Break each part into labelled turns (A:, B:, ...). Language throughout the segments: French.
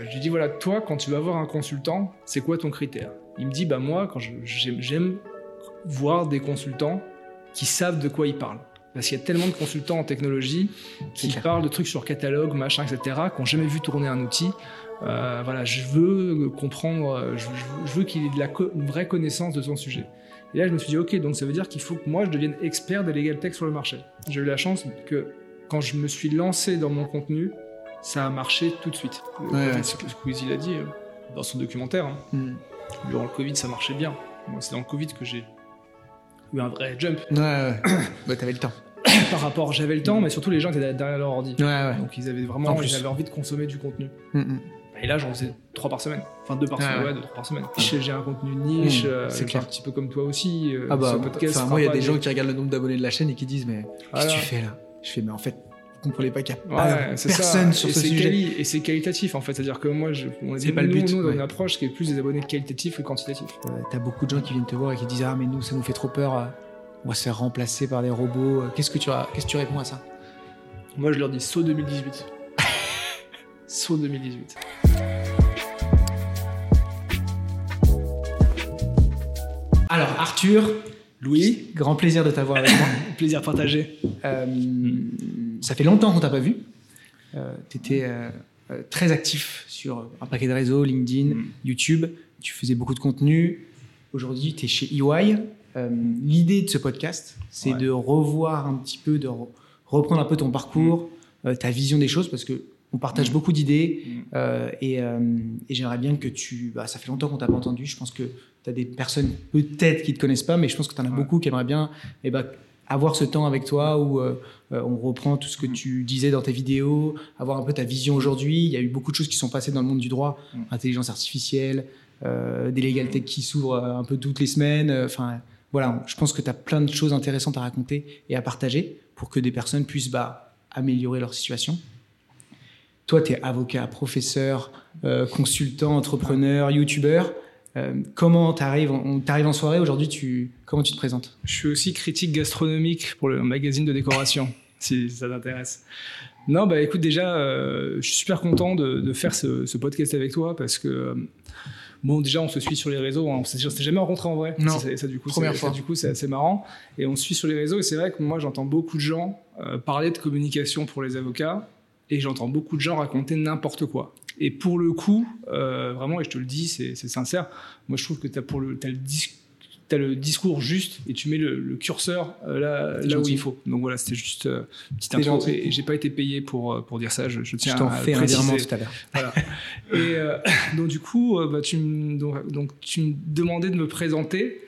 A: Je lui dis voilà, toi, quand tu vas voir un consultant, c'est quoi ton critère? Il me dit bah moi, quand j'aime voir des consultants qui savent de quoi ils parlent. Parce qu'il y a tellement de consultants en technologie qui parlent de trucs sur catalogue, machin, etc., qui n'ont jamais vu tourner un outil. Euh, voilà, je veux comprendre, je, veux qu'il ait de la une vraie connaissance de son sujet. Et là, je me suis dit, ok, donc ça veut dire qu'il faut que moi, je devienne expert des legal tech sur le marché. J'ai eu la chance que quand je me suis lancé dans mon contenu, ça a marché tout de suite.
B: Ouais,
A: c'est ce que Squeezie l'a dit euh, dans son documentaire. Hein. Hmm. Durant le Covid, ça marchait bien. c'est dans le Covid que j'ai eu un vrai jump.
B: Ouais, ouais. bah, t'avais le temps.
A: Par rapport, j'avais le temps, mais surtout les gens étaient derrière leur ordi.
B: Ouais, ouais.
A: Donc ils avaient vraiment, ils avaient envie de consommer du contenu. Hmm, hmm. Et là, j'en faisais trois par semaine. Enfin, deux par semaine, ouais, deux, trois par semaine. J'ai un contenu niche, euh, c'est un petit peu comme toi aussi.
B: Euh, ah bah, podcast, moi, il y a des gens qui regardent le nombre d'abonnés de la chaîne et qui disent, mais qu'est-ce que tu fais là? Je fais, mais en fait, comprenez pas qu'il n'y a personne sur ce sujet.
A: et c'est qualitatif en fait, c'est-à-dire que moi, je, on est pas le but. Nous, une approche qui est plus des abonnés qualitatifs que quantitatifs.
B: Euh, T'as beaucoup de gens qui viennent te voir et qui disent ah mais nous ça nous fait trop peur, on va se faire remplacer par des robots. Qu'est-ce que tu qu'est-ce que tu réponds à ça?
A: Moi je leur dis saut 2018. saut 2018.
B: Alors Arthur,
A: Louis,
B: grand plaisir de t'avoir avec moi.
A: plaisir partagé.
B: Euh, ça fait longtemps qu'on t'a pas vu. Euh, tu étais euh, très actif sur un paquet de réseaux, LinkedIn, mm. YouTube. Tu faisais beaucoup de contenu. Aujourd'hui, tu es chez EY. L'idée de ce podcast, c'est de revoir un petit peu, de reprendre un peu ton parcours, mm. ta vision des choses, parce que on partage mm. beaucoup d'idées et, j'aimerais bien que tu. Bah, ça fait longtemps qu'on t'a pas entendu. Je pense que tu as des personnes peut-être qui te connaissent pas, mais je pense que tu en as beaucoup qui aimeraient bien eh ben, avoir ce temps avec toi où euh, euh, on reprend tout ce que mm. tu disais dans tes vidéos, avoir un peu ta vision aujourd'hui. Il y a eu beaucoup de choses qui sont passées dans le monde du droit, mm. intelligence artificielle, euh, des legal tech qui s'ouvrent un peu toutes les semaines. Enfin, voilà, je pense que tu as plein de choses intéressantes à raconter et à partager pour que des personnes puissent bah, améliorer leur situation. Toi, tu es avocat, professeur, consultant, entrepreneur, youtubeur. Euh, comment tu arrives, en soirée aujourd'hui, tu, comment tu te présentes?
A: Je suis aussi critique gastronomique pour le magazine de décoration, si ça t'intéresse. Non, bah écoute, déjà, euh, je suis super content de, faire ce, podcast avec toi parce que, euh, bon, déjà, on se suit sur les réseaux, hein, on s'est jamais rencontré en vrai.
B: Non,
A: ça, du coup,
B: première fois.
A: du coup, c'est assez marrant. Et on se suit sur les réseaux et c'est vrai que moi, j'entends beaucoup de gens parler de communication pour les avocats et j'entends beaucoup de gens raconter n'importe quoi. Et pour le coup, euh, vraiment, et je te le dis, c'est sincère, moi je trouve que tu as, le, as le discours juste et tu mets le, curseur euh, là, là où il faut. Donc voilà, c'était juste euh, une petite intro. Et, j'ai pas été payé pour, pour dire ça, je, je tiens
B: je t'en fais un virement tout à
A: l'heure. Voilà. et donc du coup, bah, tu, donc, donc, tu me demandais de me présenter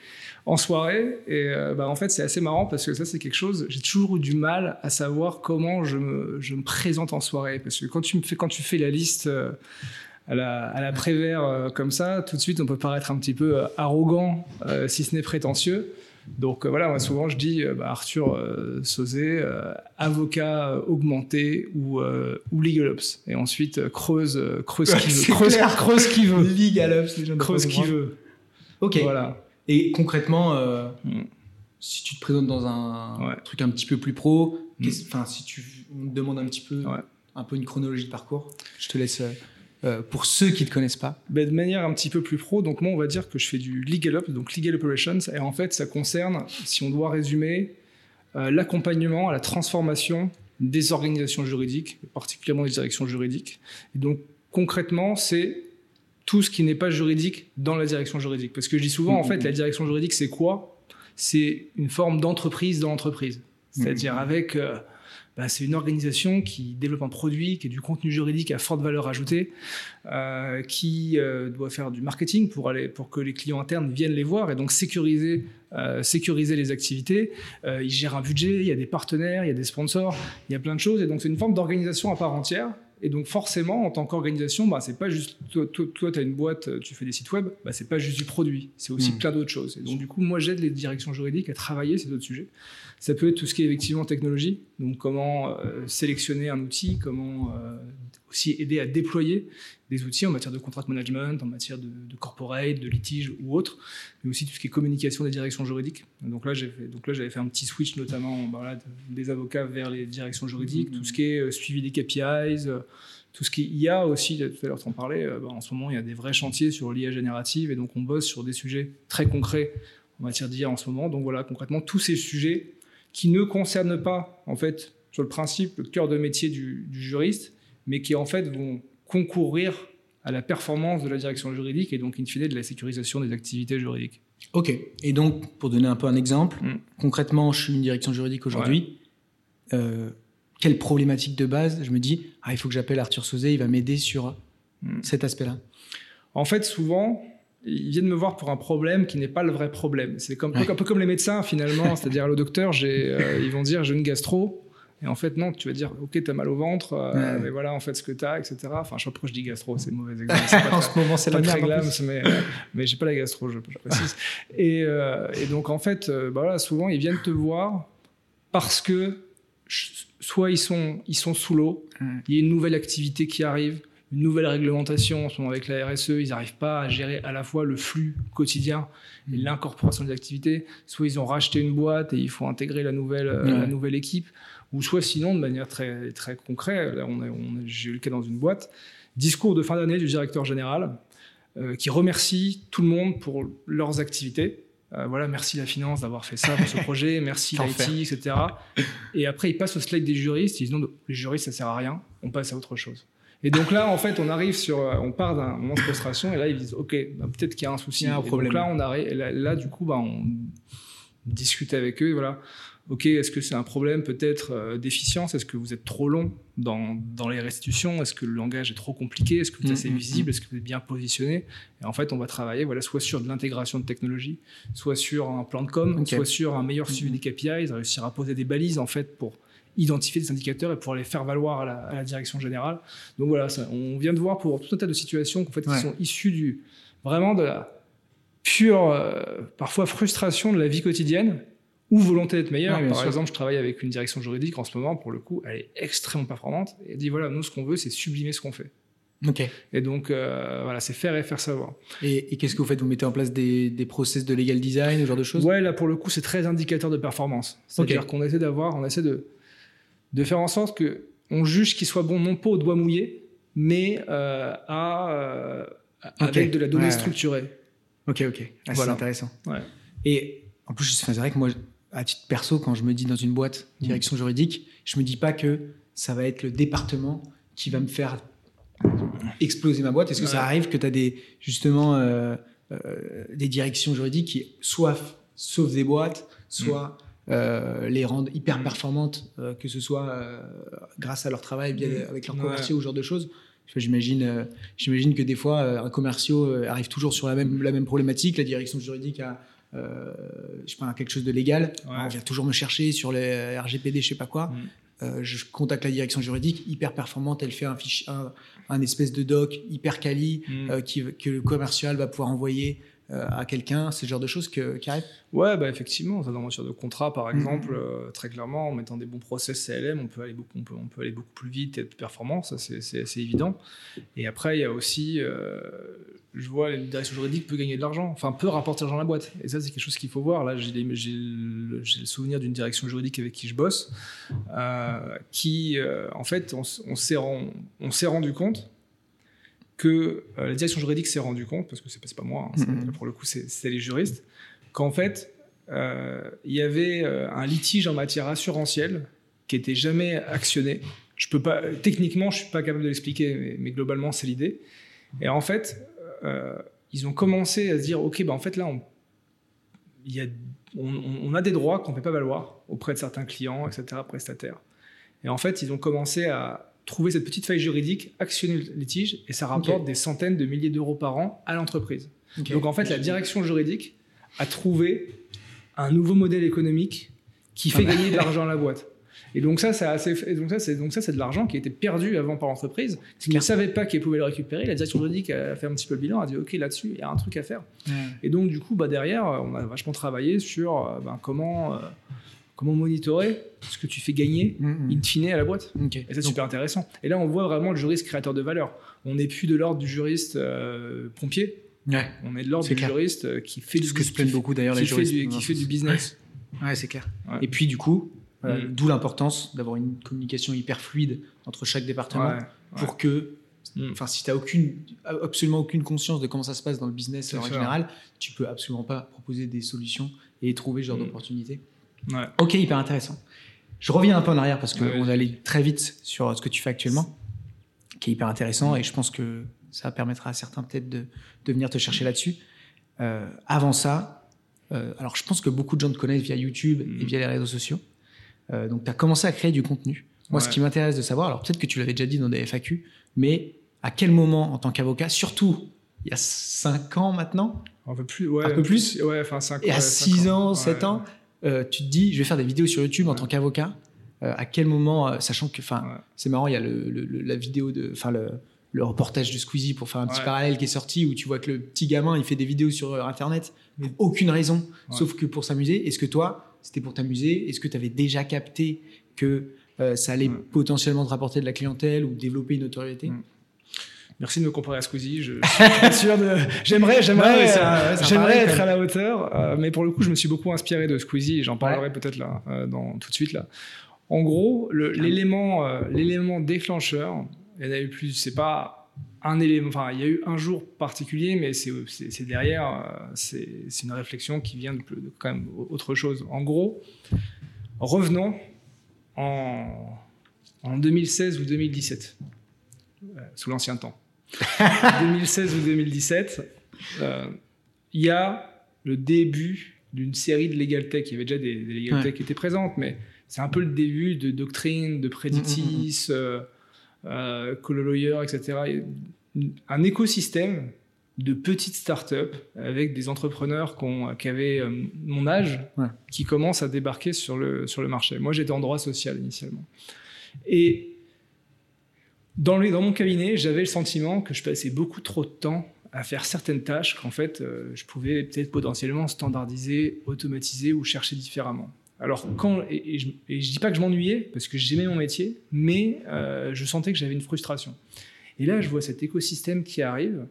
A: en soirée. Et euh, bah, en fait, c'est assez marrant parce que ça, c'est quelque chose, j'ai toujours eu du mal à savoir comment je me, je me, présente en soirée. Parce que quand tu, me fais, quand tu fais la liste euh, à la, à la Prévert euh, comme ça, tout de suite, on peut paraître un petit peu arrogant, si ce n'est prétentieux. Donc voilà, moi souvent je dis bah, Arthur Sauzé, avocat augmenté ou, ou legal ops. Et ensuite creuse, creuse qui veut. Creuse, creuse qui veut.
B: Legal ops,
A: creuse qui veut.
B: Ok. Voilà. Et concrètement, euh, mm. si tu te présentes dans un truc un petit peu plus pro, mm. enfin, si tu on te demande un petit peu, un peu une chronologie de parcours, je te laisse. Euh, euh, pour ceux qui ne te connaissent pas
A: ben, De manière un petit peu plus pro, donc moi on va dire que je fais du legal up, donc legal operations, et en fait ça concerne, si on doit résumer, l'accompagnement à la transformation des organisations juridiques, particulièrement des directions juridiques. Et donc concrètement, c'est tout ce qui n'est pas juridique dans la direction juridique. Parce que je dis souvent, en mm, fait, mm, la mm. direction juridique, c'est quoi? C'est une forme d'entreprise dans l'entreprise. C'est-à-dire avec... Euh, bah, c'est une organisation qui développe un produit, qui a du contenu juridique à forte valeur ajoutée, euh, qui euh, doit faire du marketing pour, aller, pour que les clients internes viennent les voir et donc sécuriser, sécuriser les activités. il gère un budget, il y a des partenaires, il y a des sponsors, il y a plein de choses. Et donc c'est une forme d'organisation à part entière et donc forcément, en tant qu'organisation, bah, c'est pas juste toi, tu as une boîte, tu fais des sites web, bah, c'est pas juste du produit, c'est aussi hmm. plein d'autres choses. Et donc du coup, moi j'aide les directions juridiques à travailler ces autres sujets. Ça peut être tout ce qui est effectivement technologie, donc comment euh, sélectionner un outil, comment euh, aussi aider à déployer des outils en matière de contract management, en matière de, corporate, de litige ou autre, mais aussi tout ce qui est communication des directions juridiques. Donc là, j'avais fait un petit switch notamment bah, des avocats vers les directions juridiques, tout ce qui est euh, suivi des KPIs, tout ce qui est IA aussi, tout à l'heure tu en parlais, bah, en ce moment il y a des vrais chantiers sur l'IA générative et donc on bosse sur des sujets très concrets en matière d'IA en ce moment. Donc voilà, concrètement, tous ces sujets qui ne concernent pas, en fait, sur le principe, le cœur de métier du, juriste, mais qui en fait vont concourir à la performance de la direction juridique et donc in fine de la sécurisation des activités juridiques.
B: Ok, et donc pour donner un peu un exemple, mm. concrètement je suis une direction juridique aujourd'hui, euh, quelle problématique de base? Je me dis, ah, il faut que j'appelle Arthur Sauzet, il va m'aider sur mm. cet aspect-là
A: En fait souvent, ils viennent me voir pour un problème qui n'est pas le vrai problème. C'est comme, un peu comme les médecins finalement, c'est-à-dire le docteur, euh, ils vont dire j'ai une gastro. Et en fait, non, tu vas dire, ok, t'as mal au ventre, euh, mais voilà, en fait, ce que t'as, etc. Enfin, je je dis gastro, c'est mauvais exemple.
B: en ce moment, c'est la
A: merde. mais, euh, mais j'ai pas la gastro, je, précise. Et, et, donc, en fait, bah voilà, souvent, ils viennent te voir parce que soit ils sont, ils sont sous l'eau, il y a une nouvelle activité qui arrive, une nouvelle réglementation en ce moment avec la RSE, ils n'arrivent pas à gérer à la fois le flux quotidien et mm. l'incorporation des activités. Soit ils ont racheté une boîte et il faut intégrer la nouvelle, euh, la nouvelle équipe, ou soit sinon, de manière très, très concrète, là, on, on j'ai eu le cas dans une boîte, discours de fin d'année du directeur général euh, qui remercie tout le monde pour leurs activités. Euh, voilà, merci la finance d'avoir fait ça pour ce projet, merci l'IT, etc. Et après, ils passent au slide des juristes, ils disent non, les juristes, ça sert à rien, on passe à autre chose. Et donc là, en fait, on arrive sur, euh, on part d'un moment de frustration et là, ils disent, OK, bah, peut-être qu'il y a un souci. Il y a un problème. Donc là, on arrive, là, du coup, bah, on discute avec eux, voilà. OK, est-ce que c'est un problème peut-être euh, d'efficience? Est-ce que vous êtes trop long dans, dans les restitutions? Est-ce que le langage est trop compliqué? Est-ce que vous êtes assez mm, mm, visible? mm. Est-ce que vous êtes bien positionné? Et en fait, on va travailler voilà, soit sur de l'intégration de technologie, soit sur un plan de com, soit sur un meilleur suivi des KPIs, réussir à poser des balises en fait pour identifier des indicateurs et pour les faire valoir à la, direction générale. Donc voilà, on vient de voir pour tout un tas de situations fait, qui sont issues du, vraiment de la pure, euh, parfois frustration de la vie quotidienne ou volonté d'être meilleur. Par exemple, je travaille avec une direction juridique en ce moment, pour le coup, elle est extrêmement performante. Et elle dit voilà, nous, ce qu'on veut, c'est sublimer ce qu'on fait. Et donc, euh, voilà, c'est faire et faire savoir.
B: Et, qu'est-ce que vous faites? Vous mettez en place des, des, process de legal design, ce genre de choses?
A: Ouais, là, pour le coup, c'est très indicateur de performance. C'est-à-dire qu'on essaie d'avoir, on essaie de, de faire en sorte que on juge qu'il soit bon non pas au doigt mouillé, mais euh, à, euh, avec de la donnée structurée.
B: Ok, ok. Ah, C'est intéressant. Et en plus, c'est vrai que moi, à titre perso, quand je me dis dans une boîte mm. direction juridique, je me dis pas que ça va être le département qui va me faire exploser ma boîte. Est-ce que ça arrive que tu as des, justement euh, des directions juridiques qui soit sauvent des boîtes, soit euh, les rendre hyper mm. performantes, euh, que ce soit euh, grâce à leur travail, bien, mm. avec leurs commerciaux ou ce genre de choses. J'imagine, j'imagine que des fois, un commerciaux arrive toujours sur la même, la même problématique. La direction juridique a, je sais pas, quelque chose de légal. On vient toujours me chercher sur les RGPD, je sais pas quoi. Mm. je contacte la direction juridique, hyper performante. Elle fait un, espèce de doc hyper quali qui, que le commercial va pouvoir envoyer euh, à quelqu'un, ce genre de choses que, qui arrivent
A: Ouais, bah effectivement, dans matière de contrat, par mhm. exemple, euh, très clairement, en mettant des bons process CLM, on peut aller beaucoup, on peut, on peut aller beaucoup plus vite et être performant, ça c'est assez évident. Et après, il y a aussi, euh, je vois, la direction juridique peut gagner de l'argent, enfin peut rapporter l'argent à la boîte. Et ça, c'est quelque chose qu'il faut voir. Là, j'ai le, le, souvenir d'une direction juridique avec qui je bosse, qui, en fait, on, on s'est rendu compte que euh, la direction juridique s'est rendu compte, parce que c'est pas moi, hein, mm-hmm. pour le coup c'est les juristes, qu'en fait euh, il y avait euh, un litige en matière assurantielle qui était jamais actionné. Je peux pas, techniquement, je suis pas capable de l'expliquer, mais, globalement c'est l'idée. Et en fait, ils ont commencé à se dire, ok, bah en fait là, on, y a, on, a des droits qu'on ne fait pas valoir auprès de certains clients, etc., prestataires. Et en fait, ils ont commencé à, trouver cette petite faille juridique, actionner le litige, et ça rapporte des centaines de milliers d'euros par an à l'entreprise. Donc en fait, la direction juridique a trouvé un nouveau modèle économique qui fait gagner de l'argent à la boîte. Et donc ça, c'est assez, donc ça, c'est donc ça, c'est de l'argent qui était perdu avant par l'entreprise, qui ne savait pas qu'elle pouvait le récupérer. La direction juridique a fait un petit peu le bilan, a dit ok là-dessus, il y a un truc à faire. Et donc du coup, bah derrière, on a vachement travaillé sur ben, comment euh, comment monitorer ce que tu fais gagner mm, mm. in fine à la boîte. Et c'est super intéressant. Et là, on voit vraiment le juriste créateur de valeur. On n'est plus de l'ordre du juriste euh, pompier. On est de l'ordre du juriste euh, qui fait
B: du ce que se plaignent beaucoup d'ailleurs les juristes.
A: qui fait du business.
B: Ouais, c'est clair. Et puis du coup, Euh, d'où l'importance d'avoir une communication hyper fluide entre chaque département pour que, mm. enfin, si tu n'as aucune, absolument aucune conscience de comment ça se passe dans le business en général, tu peux absolument pas proposer des solutions et trouver ce genre mm. Ok, hyper intéressant. Je reviens un peu en arrière parce qu'on est allé très vite sur ce que tu fais actuellement, qui est hyper intéressant mm. et je pense que ça permettra à certains peut-être de, de, venir te chercher là-dessus. Euh, avant ça, euh, alors je pense que beaucoup de gens te connaissent via YouTube et via les réseaux sociaux. Euh, donc, tu as commencé à créer du contenu. Moi, ce qui m'intéresse de savoir, alors peut-être que tu l'avais déjà dit dans des FAQ, mais à quel moment, en tant qu'avocat, surtout il y a 5 ans maintenant
A: Un peu plus, ouais. Un
B: peu plus,
A: Ouais, enfin 5 ans.
B: Et à 6 ans, 7 ans, euh, tu te dis, je vais faire des vidéos sur YouTube en tant qu'avocat. Euh, à quel moment, sachant que, enfin, c'est marrant, il y a le, la vidéo de, enfin, le, le, reportage de Squeezie pour faire un petit parallèle qui est sorti où tu vois que le petit gamin, il fait des vidéos sur Internet pour aucune raison, sauf que pour s'amuser. Est-ce que toi, c'était pour t'amuser? Est-ce que tu avais déjà capté que euh, ça allait potentiellement te rapporter de la clientèle ou développer une notoriété?
A: Merci de me comparer à Squeezie. Je, suis sûr de. J'aimerais, j'aimerais, j'aimerais être à la hauteur, euh, mais pour le coup, je me suis beaucoup inspiré de Squeezie. Et j'en parlerai peut-être là, euh, dans, tout de suite là. En gros, l'élément, l'élément déclencheur, il y en a eu plus. C'est pas un élément, enfin, il y a eu un jour particulier, mais c'est derrière, euh, c'est une réflexion qui vient de, quand même autre chose. En gros, revenons en, en 2016 ou 2017, euh, sous l'ancien temps. 2016 ou 2017, euh, il y a le début d'une série de legal tech. Il y avait déjà des, legal tech qui étaient présentes, mais c'est un peu le début de doctrine, de préditis. Mm, mm, mm euh, Lawyer, etc. Un écosystème de petites startups avec des entrepreneurs qui avaient euh, mon âge qui commencent à débarquer sur le, sur le marché. Moi, j'étais en droit social initialement. Et dans, mon cabinet, j'avais le sentiment que je passais beaucoup trop de temps à faire certaines tâches qu'en fait, euh, je pouvais peut-être potentiellement standardiser, automatiser ou chercher différemment. Alors, quand, et, je, ne dis pas que je m'ennuyais, parce que j'aimais mon métier, mais euh, je sentais que j'avais une frustration. Et là, je vois cet écosystème qui arrive,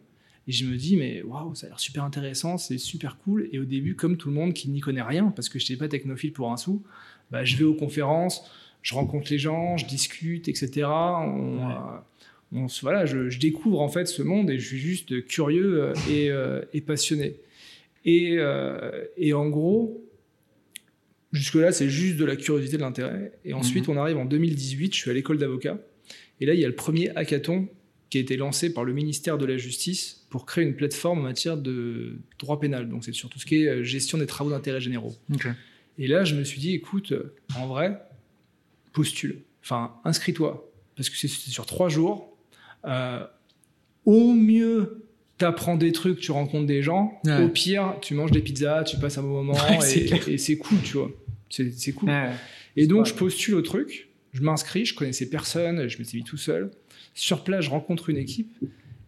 A: et je me dis, mais waouh, ça a l'air super intéressant, c'est super cool. Et au début, comme tout le monde qui n'y connaît rien, parce que je n'étais pas technophile pour un sou, bah, je vais aux conférences, je rencontre les gens, je discute, etc. On, euh, voilà, je, découvre en fait ce monde et je suis juste curieux euh, et, et passionné. Et, et en gros, Jusque-là, c'est juste de la curiosité, de l'intérêt. Et ensuite, mhm. on arrive en 2018, je suis à l'école d'avocat. Et là, il y a le premier hackathon qui a été lancé par le ministère de la Justice pour créer une plateforme en matière de droit pénal. Donc, c'est sur tout ce qui est euh, gestion des travaux d'intérêt généraux. Et là, je me suis dit, écoute, euh, en vrai, postule. Enfin, inscris-toi. Parce que c'est sur trois jours. Euh, au mieux, tu apprends des trucs, tu rencontres des gens. Au pire, tu manges des pizzas, tu passes un bon moment et c'est cool, tu vois. C'est cool. et donc, je postule au truc, je m'inscris, je connaissais personne, je m'étais mis tout seul. Sur place, je rencontre une équipe.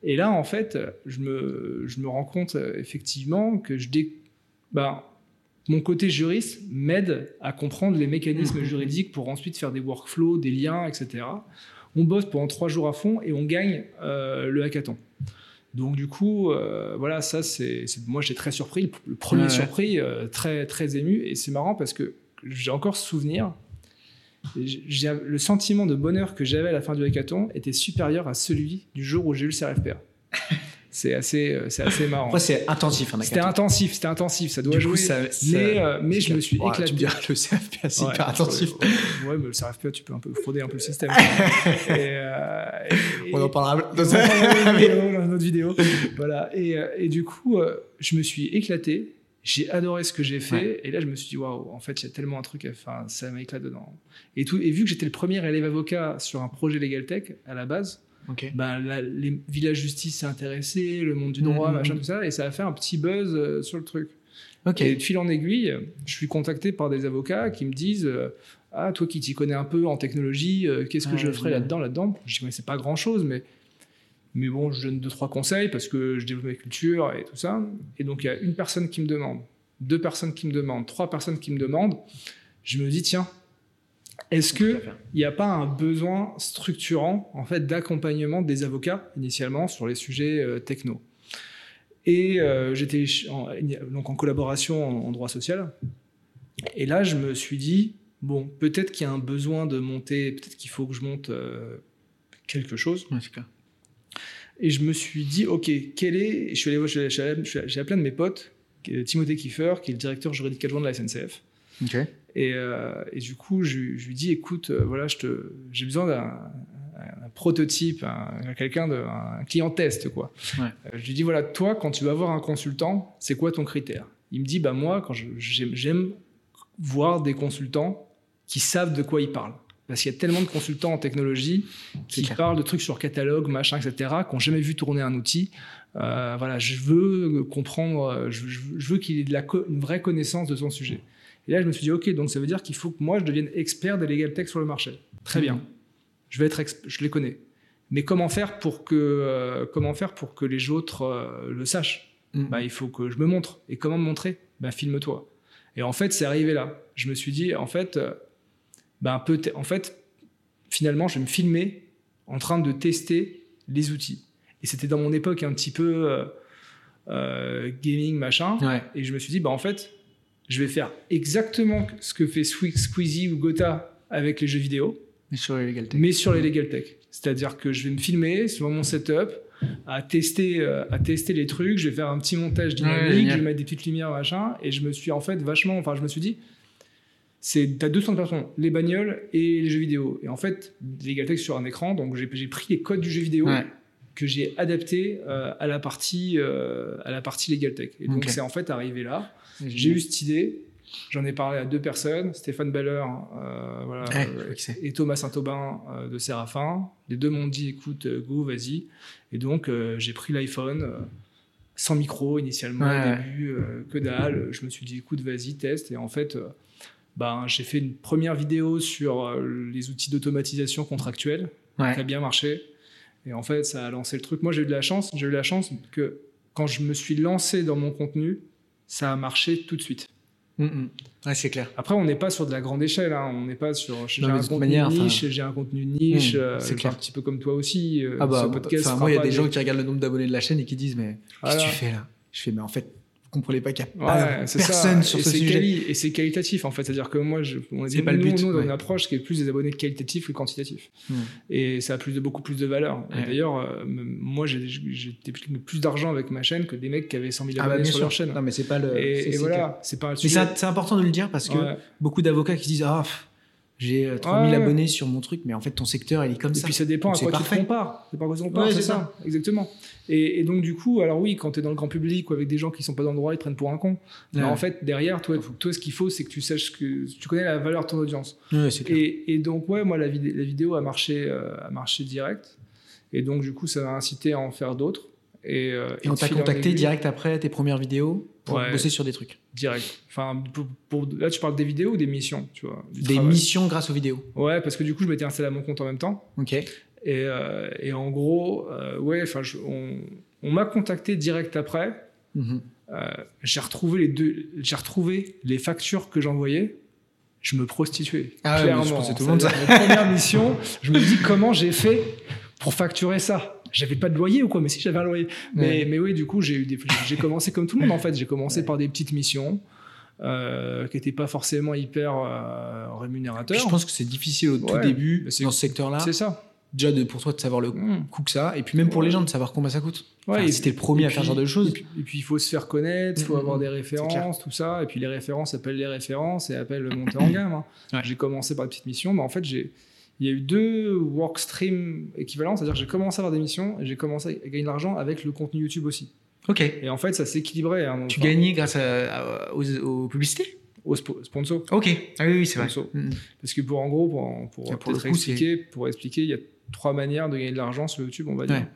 A: Et là, en fait, je me, je me rends compte euh, effectivement que je dé... bah, mon côté juriste m'aide à comprendre les mécanismes mmh. juridiques pour ensuite faire des workflows, des liens, etc. On bosse pendant trois jours à fond et on gagne euh, le hackathon. Donc du coup, euh, voilà, ça c'est, moi j'étais très surpris, le premier surpris, très très ému et c'est marrant parce que j'ai encore ce souvenir. Le sentiment de bonheur que j'avais à la fin du hackathon était supérieur à celui du jour où j'ai eu le CRFPA. c'est assez, euh, c'est assez marrant.
B: Après, c'est intensif.
A: C'était intensif, c'était intensif, ça doit jouer. mais, euh, mais je me suis éclaté. Tu
B: me diras, le CRFPA, c'est hyper intensif.
A: Ouais, mais le CRFPA, tu peux un peu frauder un peu le système.
B: Euh, on en parlera
A: dans, une autre vidéo. voilà. Et, et du coup, je me suis éclaté j'ai adoré ce que j'ai fait et là je me suis dit waouh en fait il y a tellement un truc enfin ça m'éclate dedans et tout et vu que j'étais le premier élève avocat sur un projet legal tech à la base ben, les villages justice s'est intéressé le monde du droit mmh, machin tout ça et ça a fait un petit buzz euh, sur le truc. Et de fil en aiguille je suis contacté par des avocats qui me disent euh, ah toi qui t'y connais un peu en technologie euh, qu'est-ce que je ferais là-dedans là-dedans? Je dis c'est pas grand chose mais mais bon, je donne deux, trois conseils parce que je développe ma culture et tout ça. Et donc, il y a une personne qui me demande, deux personnes qui me demandent, trois personnes qui me demandent. Je me dis, tiens, est-ce qu'il n'y a pas un besoin structurant en fait, d'accompagnement des avocats initialement sur les sujets euh, techno? Et euh, j'étais en, donc en collaboration en, droit social. Et là, je me suis dit, bon, peut-être qu'il y a un besoin de monter, peut-être qu'il faut que je monte euh, quelque chose.
B: Ouais, c'est clair.
A: Et je me suis dit, ok, quel est. Je suis allé voir, j'ai appelé un de mes potes, Timothée Kiefer, qui est le directeur juridique adjoint de la SNCF.
B: Ok.
A: Et, euh, et du coup, je, je lui dis, écoute, euh, voilà, je te, j'ai besoin d'un un prototype, un, quelqu'un de, un client test, quoi.
B: Ouais.
A: Euh, je lui dis, voilà, toi, quand tu vas voir un consultant, c'est quoi ton critère? Il me dit, bah moi, quand je- j'aime, j'aime voir des consultants qui savent de quoi ils parlent. Parce qu'il y a tellement de consultants en technologie qui parlent de trucs sur catalogue, machin, etc., qui n'ont jamais vu tourner un outil. Euh, voilà, je veux comprendre, je, je- je veux qu'il ait de la co- une vraie connaissance de son sujet. Et là, je me suis dit, ok, donc ça veut dire qu'il faut que moi, je devienne expert des legal tech sur le marché. Très bien. Je vais être, je les connais. Mais comment faire pour que, euh, comment faire pour que les autres euh, le sachent?
B: Mhm.
A: bah, il faut que je me montre. Et comment me montrer? Bah, Filme-toi. Et en fait, c'est arrivé là. Je me suis dit, en fait, euh, bah, peut en fait, finalement, je vais me filmer en train de tester les outils. Et c'était dans mon époque un petit peu euh, gaming, machin.
B: Ouais.
A: Et je me suis dit, bah, en fait, je vais faire exactement ce que fait Sque- Squeezie ou Gotha avec les jeux vidéo
B: Mais sur les legal tech.
A: mais sur les legal tech. C'est-à-dire que je vais me filmer sur mon setup à tester, euh, à tester les trucs, je vais faire un petit montage
B: Ouais,
A: dynamique,
B: génial.
A: je vais mettre des petites lumières, machin, et je me suis en fait vachement, enfin je me suis dit, c'est, t'as 200 personnes, les bagnoles et les jeux vidéo. Et en fait, legal tech sur un écran, donc j'ai, pris les codes du jeu vidéo
B: Ouais.
A: que j'ai adapté euh, à la partie, euh, à la partie legal tech. Et donc c'est en fait arrivé là.
B: J'ai
A: eu cette idée, j'en ai parlé à deux personnes, Stéphane Baller euh, voilà,
B: Ouais,
A: euh, et Thomas Saint-Aubin euh, de Séraphin. Les deux m'ont dit écoute, go, vas-y. Et donc j'ai pris l'iPhone sans micro initialement
B: Ouais,
A: au début, que dalle. Je me suis dit écoute, vas-y, teste. Et en fait, ben, j'ai fait une première vidéo sur les outils d'automatisation contractuelle
B: Ouais.
A: qui a bien marché. Et en fait, ça a lancé le truc. Moi, j'ai eu de la chance. J'ai eu la chance que quand je me suis lancé dans mon contenu, ça a marché tout de suite.
B: Mm, mm. Ouais, c'est clair.
A: Après, on n'est pas sur de la grande échelle. hein. On n'est pas sur. J'ai un contenu
B: manière,
A: niche, j'ai un contenu niche.
B: Mmh,
A: euh,
B: c'est clair.
A: Un petit peu comme toi aussi. euh,
B: Ah bah,
A: ce podcast
B: moi, il y a des gens qui regardent le nombre d'abonnés de la chaîne et qui disent Mais qu'est-ce que tu fais là? Je fais Mais en fait, comprenez pas qu'il y a pas
A: Ouais, c'est
B: personne
A: ça.
B: sur
A: et
B: ce sujet.
A: quali- et c'est qualitatif en fait. C'est-à-dire que moi, je, on est
B: C'est pas le
A: nous,
B: but,
A: Nous, on a
B: ouais.
A: une approche qui est plus des abonnés qualitatifs que quantitatifs.
B: Mm.
A: Et ça a plus de, beaucoup plus de valeur. Et. D'ailleurs, euh, moi, j'ai plus d'argent avec ma chaîne que des mecs qui avaient 100 000
B: Ah bah,
A: abonnés
B: bien
A: sur
B: sûr.
A: leur chaîne.
B: Non, mais c'est pas le.
A: et voilà, c'est pas
B: Mais
A: sujet.
B: ça- c'est important de le dire parce que
A: Ouais.
B: beaucoup d'avocats qui disent Ah, j'ai euh, 3000
A: Ouais.
B: abonnés sur mon truc, mais en fait, ton secteur, il est comme
A: Et
B: ça.
A: puis ça dépend
B: Donc,
A: à quoi
B: parfait.
A: tu te compares. C'est pas à quoi tu compares,
B: Ouais,
A: c'est ça. Exactement. Et, et donc du coup, alors oui, quand tu es dans le grand public ou avec des gens qui sont pas dans le droit, ils te prennent pour un con. Mais en fait, derrière, toi, toi, ce qu'il faut, c'est que tu saches que tu connais la valeur de ton audience.
B: Ouais, clair.
A: Et, et donc ouais, moi la vidéo a marché, euh, a marché direct. Et donc du coup, ça m'a incité à en faire d'autres. Et, euh,
B: Et on t'a contacté direct après tes premières vidéos pour
A: Ouais.
B: bosser sur des trucs.
A: Direct. Enfin, pour, pour- là, tu parles des vidéos ou des missions, tu vois.
B: Des
A: travail.
B: missions grâce aux vidéos.
A: Ouais, parce que du coup, je m'étais installé à mon compte en même temps.
B: Ok.
A: Et, euh, et en gros, euh, ouais, enfin, on, on m'a contacté direct après.
B: Mhm.
A: J'ai retrouvé les deux, j'ai retrouvé les factures que j'envoyais. Je me prostituais.
B: Ah ouais,
A: clairement.
B: mais je pense que tout le monde,
A: ma première mission, je me dis comment j'ai fait pour facturer ça. J'avais pas de loyer ou quoi, mais si j'avais un loyer. Mais,
B: Ouais.
A: mais oui, du coup, j'ai eu des, j'ai commencé comme tout le monde en fait. J'ai commencé par des petites missions euh, qui n'étaient pas forcément hyper euh,
B: Puis
A: rémunérateurs.
B: je pense que c'est difficile au tout
A: Ouais.
B: début dans ce secteur-là.
A: C'est ça.
B: Déjà de, pour toi de savoir le
A: Mm.
B: coût que ça, a, et puis même pour
A: Ouais.
B: les gens de savoir combien ça coûte.
A: Ouais,
B: Enfin,
A: et
B: si t'es le premier à faire ce genre de choses.
A: Et puis, et puis, il faut se faire connaître, il faut
B: Mm,
A: avoir des références, tout ça. Et puis les références appellent les références et appellent le monter en gamme. hein.
B: Ouais.
A: J'ai commencé par des petites missions, mais en fait, j'ai, il y a eu deux work streams équivalents. C'est-à-dire que j'ai commencé à avoir des missions et j'ai commencé à gagner de l'argent avec le contenu YouTube aussi.
B: Ok.
A: Et en fait, ça s'équilibrait. Hein,
B: Tu
A: Enfin,
B: gagnais grâce à- à- aux, aux publicités?
A: Au spo- sponsor.
B: Ok. Ah oui, oui, c'est vrai. Mhm.
A: Parce que pour en gros, pour, pour,
B: pour coup,
A: expliquer, pour expliquer, il y a trois manières de gagner de l'argent sur YouTube, on va dire.
B: Ouais.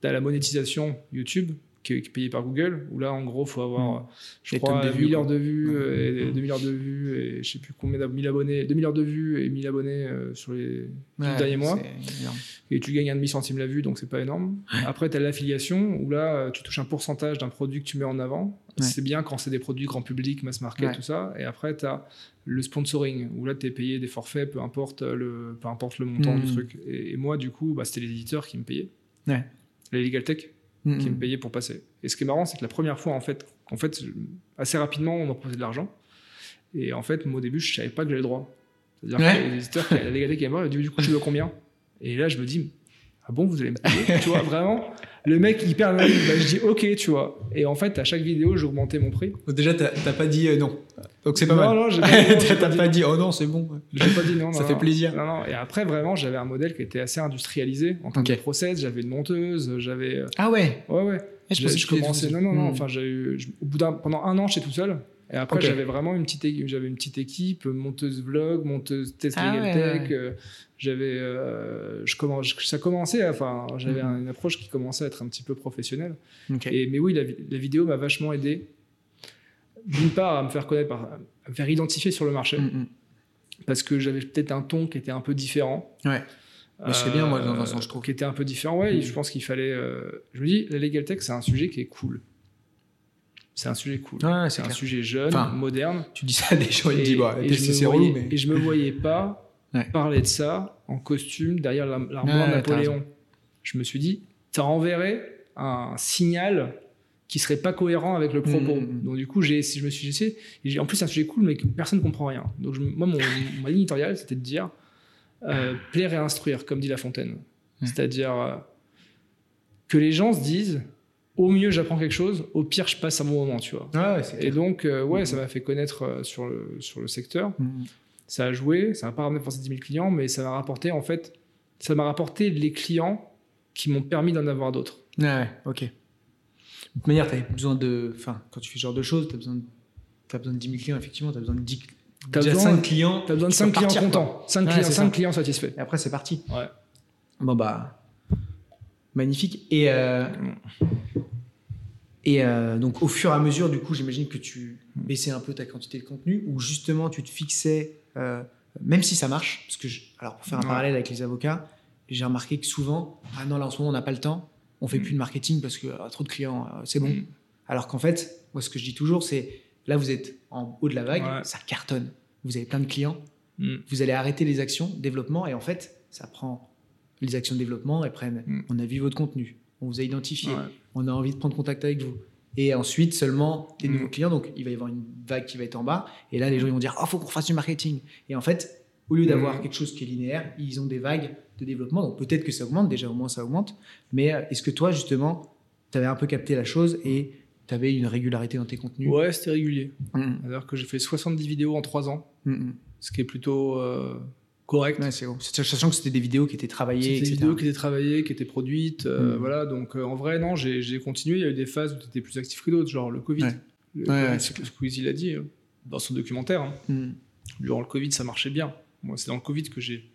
A: Tu as la monétisation YouTube, qui est, qui est payée par Google, où là, en gros, il faut avoir, je
B: Des
A: crois,
B: tonnes de vues,
A: 1000 heures de vues, euh, et 2000 heures de vues, et je sais plus combien d'ab- 1000 abonnés, 2000 heures de vues et 1000 abonnés euh, sur les
B: Ouais,
A: derniers mois.
B: énorme.
A: et tu gagnes un demi-centime la vue, donc c'est pas énorme. Après, tu as l'affiliation, où là, euh, tu touches un pourcentage d'un produit que tu mets en avant.
B: Ouais.
A: C'est bien quand c'est des produits grand public, mass market, tout ça. Et après, tu as le sponsoring, où là, tu es payé des forfaits, peu importe le, peu importe le montant du truc. Et, et moi, du coup, bah, c'était les éditeurs qui me payaient. Les Legal Tech Qui me payaient pour passer. Et ce qui est marrant, c'est que la première fois, en fait, en fait, assez rapidement, on m'a proposé de l'argent. Et en fait, moi, au début, je savais pas que j'avais le droit. C'est-à-dire
B: Ouais.
A: qu'il y a des éditeurs, qui- la légalité qui est mort, du coup, tu veux combien? Et là, je me dis, ah bon, vous allez me payer? Tu vois, vraiment, le mec hyper naïf, bah, je dis, ok, tu vois. Et en fait, à chaque vidéo, j'augmentais mon prix.
B: Déjà, t'as pas dit euh, non. Donc c'est pas
A: non,
B: mal.
A: Non, non,
B: T'as
A: pas dit
B: pas dit oh non, c'est bon.
A: J'ai pas dit non.
B: Ça
A: non,
B: fait
A: non.
B: plaisir.
A: Non, non. Et après, vraiment, j'avais un modèle qui était assez industrialisé en termes
B: Ok.
A: de process. J'avais une monteuse, j'avais. euh,
B: Ah ouais.
A: Ouais, ouais.
B: Je
A: Je, je commençais. Non, non, non.
B: Hmm.
A: Enfin, j'ai eu. je- Au bout d'un, pendant un an, j'étais tout seul. Et après, j'avais vraiment une petite, équipe- j'avais une petite équipe, monteuse vlog, monteuse test
B: Ah
A: legal
B: ouais,
A: tech.
B: ouais.
A: euh, j'avais, euh, je commence, je- ça commençait. Enfin, j'avais
B: Mhm.
A: un- une approche qui commençait à être un petit peu professionnelle. Et, mais oui, la, vi- la vidéo m'a vachement aidé. D'une part, à me faire connaître, à me faire identifier sur le marché,
B: Mm, mm.
A: parce que j'avais peut-être un ton qui était un peu différent.
B: Ouais. Mais c'est bien, moi, dans un sens, je trouve.
A: Qui était un peu différent, ouais. Je pense qu'il fallait. euh, je me dis, la legal tech, c'est un sujet qui est cool. C'est un sujet cool.
B: Ouais,
A: c'est un
B: clair.
A: sujet jeune,
B: Enfin,
A: moderne.
B: Tu dis ça à des gens, ils disent bah,
A: et
B: c'est
A: je me voyais,
B: mais.
A: et je me voyais pas
B: Ouais.
A: parler de ça en costume derrière la- l'armoire Napoléon. Je me suis dit, ça enverrait un signal qui serait pas cohérent avec le propos.
B: Mm, mm, mm.
A: Donc du coup, j'ai, si je me suis essayé, j'ai- en plus c'est un sujet cool, mais que personne ne comprend rien. Donc je- moi, mon, ma ligne éditoriale, c'était de dire euh, plaire et instruire, comme dit La Fontaine. C'est-à-dire euh, que les gens se disent, au mieux j'apprends quelque chose, au pire je passe un bon moment, tu vois.
B: Ouais, c'est
A: Et donc, euh, ouais,
B: Mm.
A: ça m'a fait connaître euh, sur, le, sur le secteur.
B: Mm, mm.
A: Ça a joué, ça m'a pas ramené forcément 10 000 clients, mais ça m'a rapporté, en fait, ça m'a rapporté les clients qui m'ont permis d'en avoir d'autres.
B: Ouais, ouais, ok. De toute manière, tu besoin de. Enfin, quand tu fais ce genre de choses, tu as besoin de. Besoin de 10 000 clients, effectivement, tu as besoin de 10
A: T'as
B: déjà
A: besoin-
B: 5 clients.
A: Tu as besoin de
B: tu
A: 5
B: peux
A: clients contents, 5,
B: Ouais,
A: clients,
B: c'est
A: cinq
B: ça.
A: clients satisfaits.
B: Et après, c'est parti.
A: Ouais.
B: Bon, bah. Magnifique. Et. euh, Et euh, donc, au fur et à mesure, du coup, j'imagine que tu baissais un peu ta quantité de contenu ou justement tu te fixais, euh, même si ça marche, parce que, je- alors pour faire un
A: Ouais.
B: parallèle avec les avocats, j'ai remarqué que souvent, ah non, là en ce moment, on n'a pas le temps, on fait
A: Mm.
B: plus de marketing parce que ah, trop de clients, c'est bon.
A: Mm.
B: Alors qu'en fait, moi, ce que je dis toujours, c'est là, vous êtes en haut de la vague,
A: Ouais.
B: ça cartonne. Vous avez plein de clients,
A: Mm.
B: vous allez arrêter les actions développement et en fait, ça prend les actions de développement, elles prennent.
A: Mm.
B: On a vu votre contenu, on vous a identifié,
A: Ouais.
B: on a envie de prendre contact avec vous. Et ensuite, seulement des
A: Mm.
B: nouveaux clients. Donc, il va y avoir une vague qui va être en bas. Et là, les gens ils vont dire Oh, faut qu'on fasse du marketing. Et en fait, au lieu d'avoir
A: Mm.
B: quelque chose qui est linéaire, ils ont des vagues de développement. Donc, peut-être que ça augmente. Déjà, au moins, ça augmente. Mais euh, est-ce que toi, justement, tu avais un peu capté la chose et tu avais une régularité dans tes contenus?
A: Ouais, c'était régulier. C'est-à-dire que j'ai fait 70 vidéos en 3 ans, ce qui est plutôt euh, correct.
B: Ouais, c'est. Sachant que c'était des vidéos qui étaient travaillées,
A: C'était des vidéos qui étaient travaillées, qui étaient produites. euh,
B: Mm.
A: Voilà, donc euh, en vrai, non, j'ai continué. Il y a eu des phases où tu étais plus actif que d'autres, genre le Covid.
B: Ouais.
A: Le
B: Ouais, ouais,
A: c'est ce que Squeezie l'a dit euh, dans son documentaire. hein.
B: Mm.
A: Durant le Covid, ça marchait bien. Moi, c'est dans le Covid que j'ai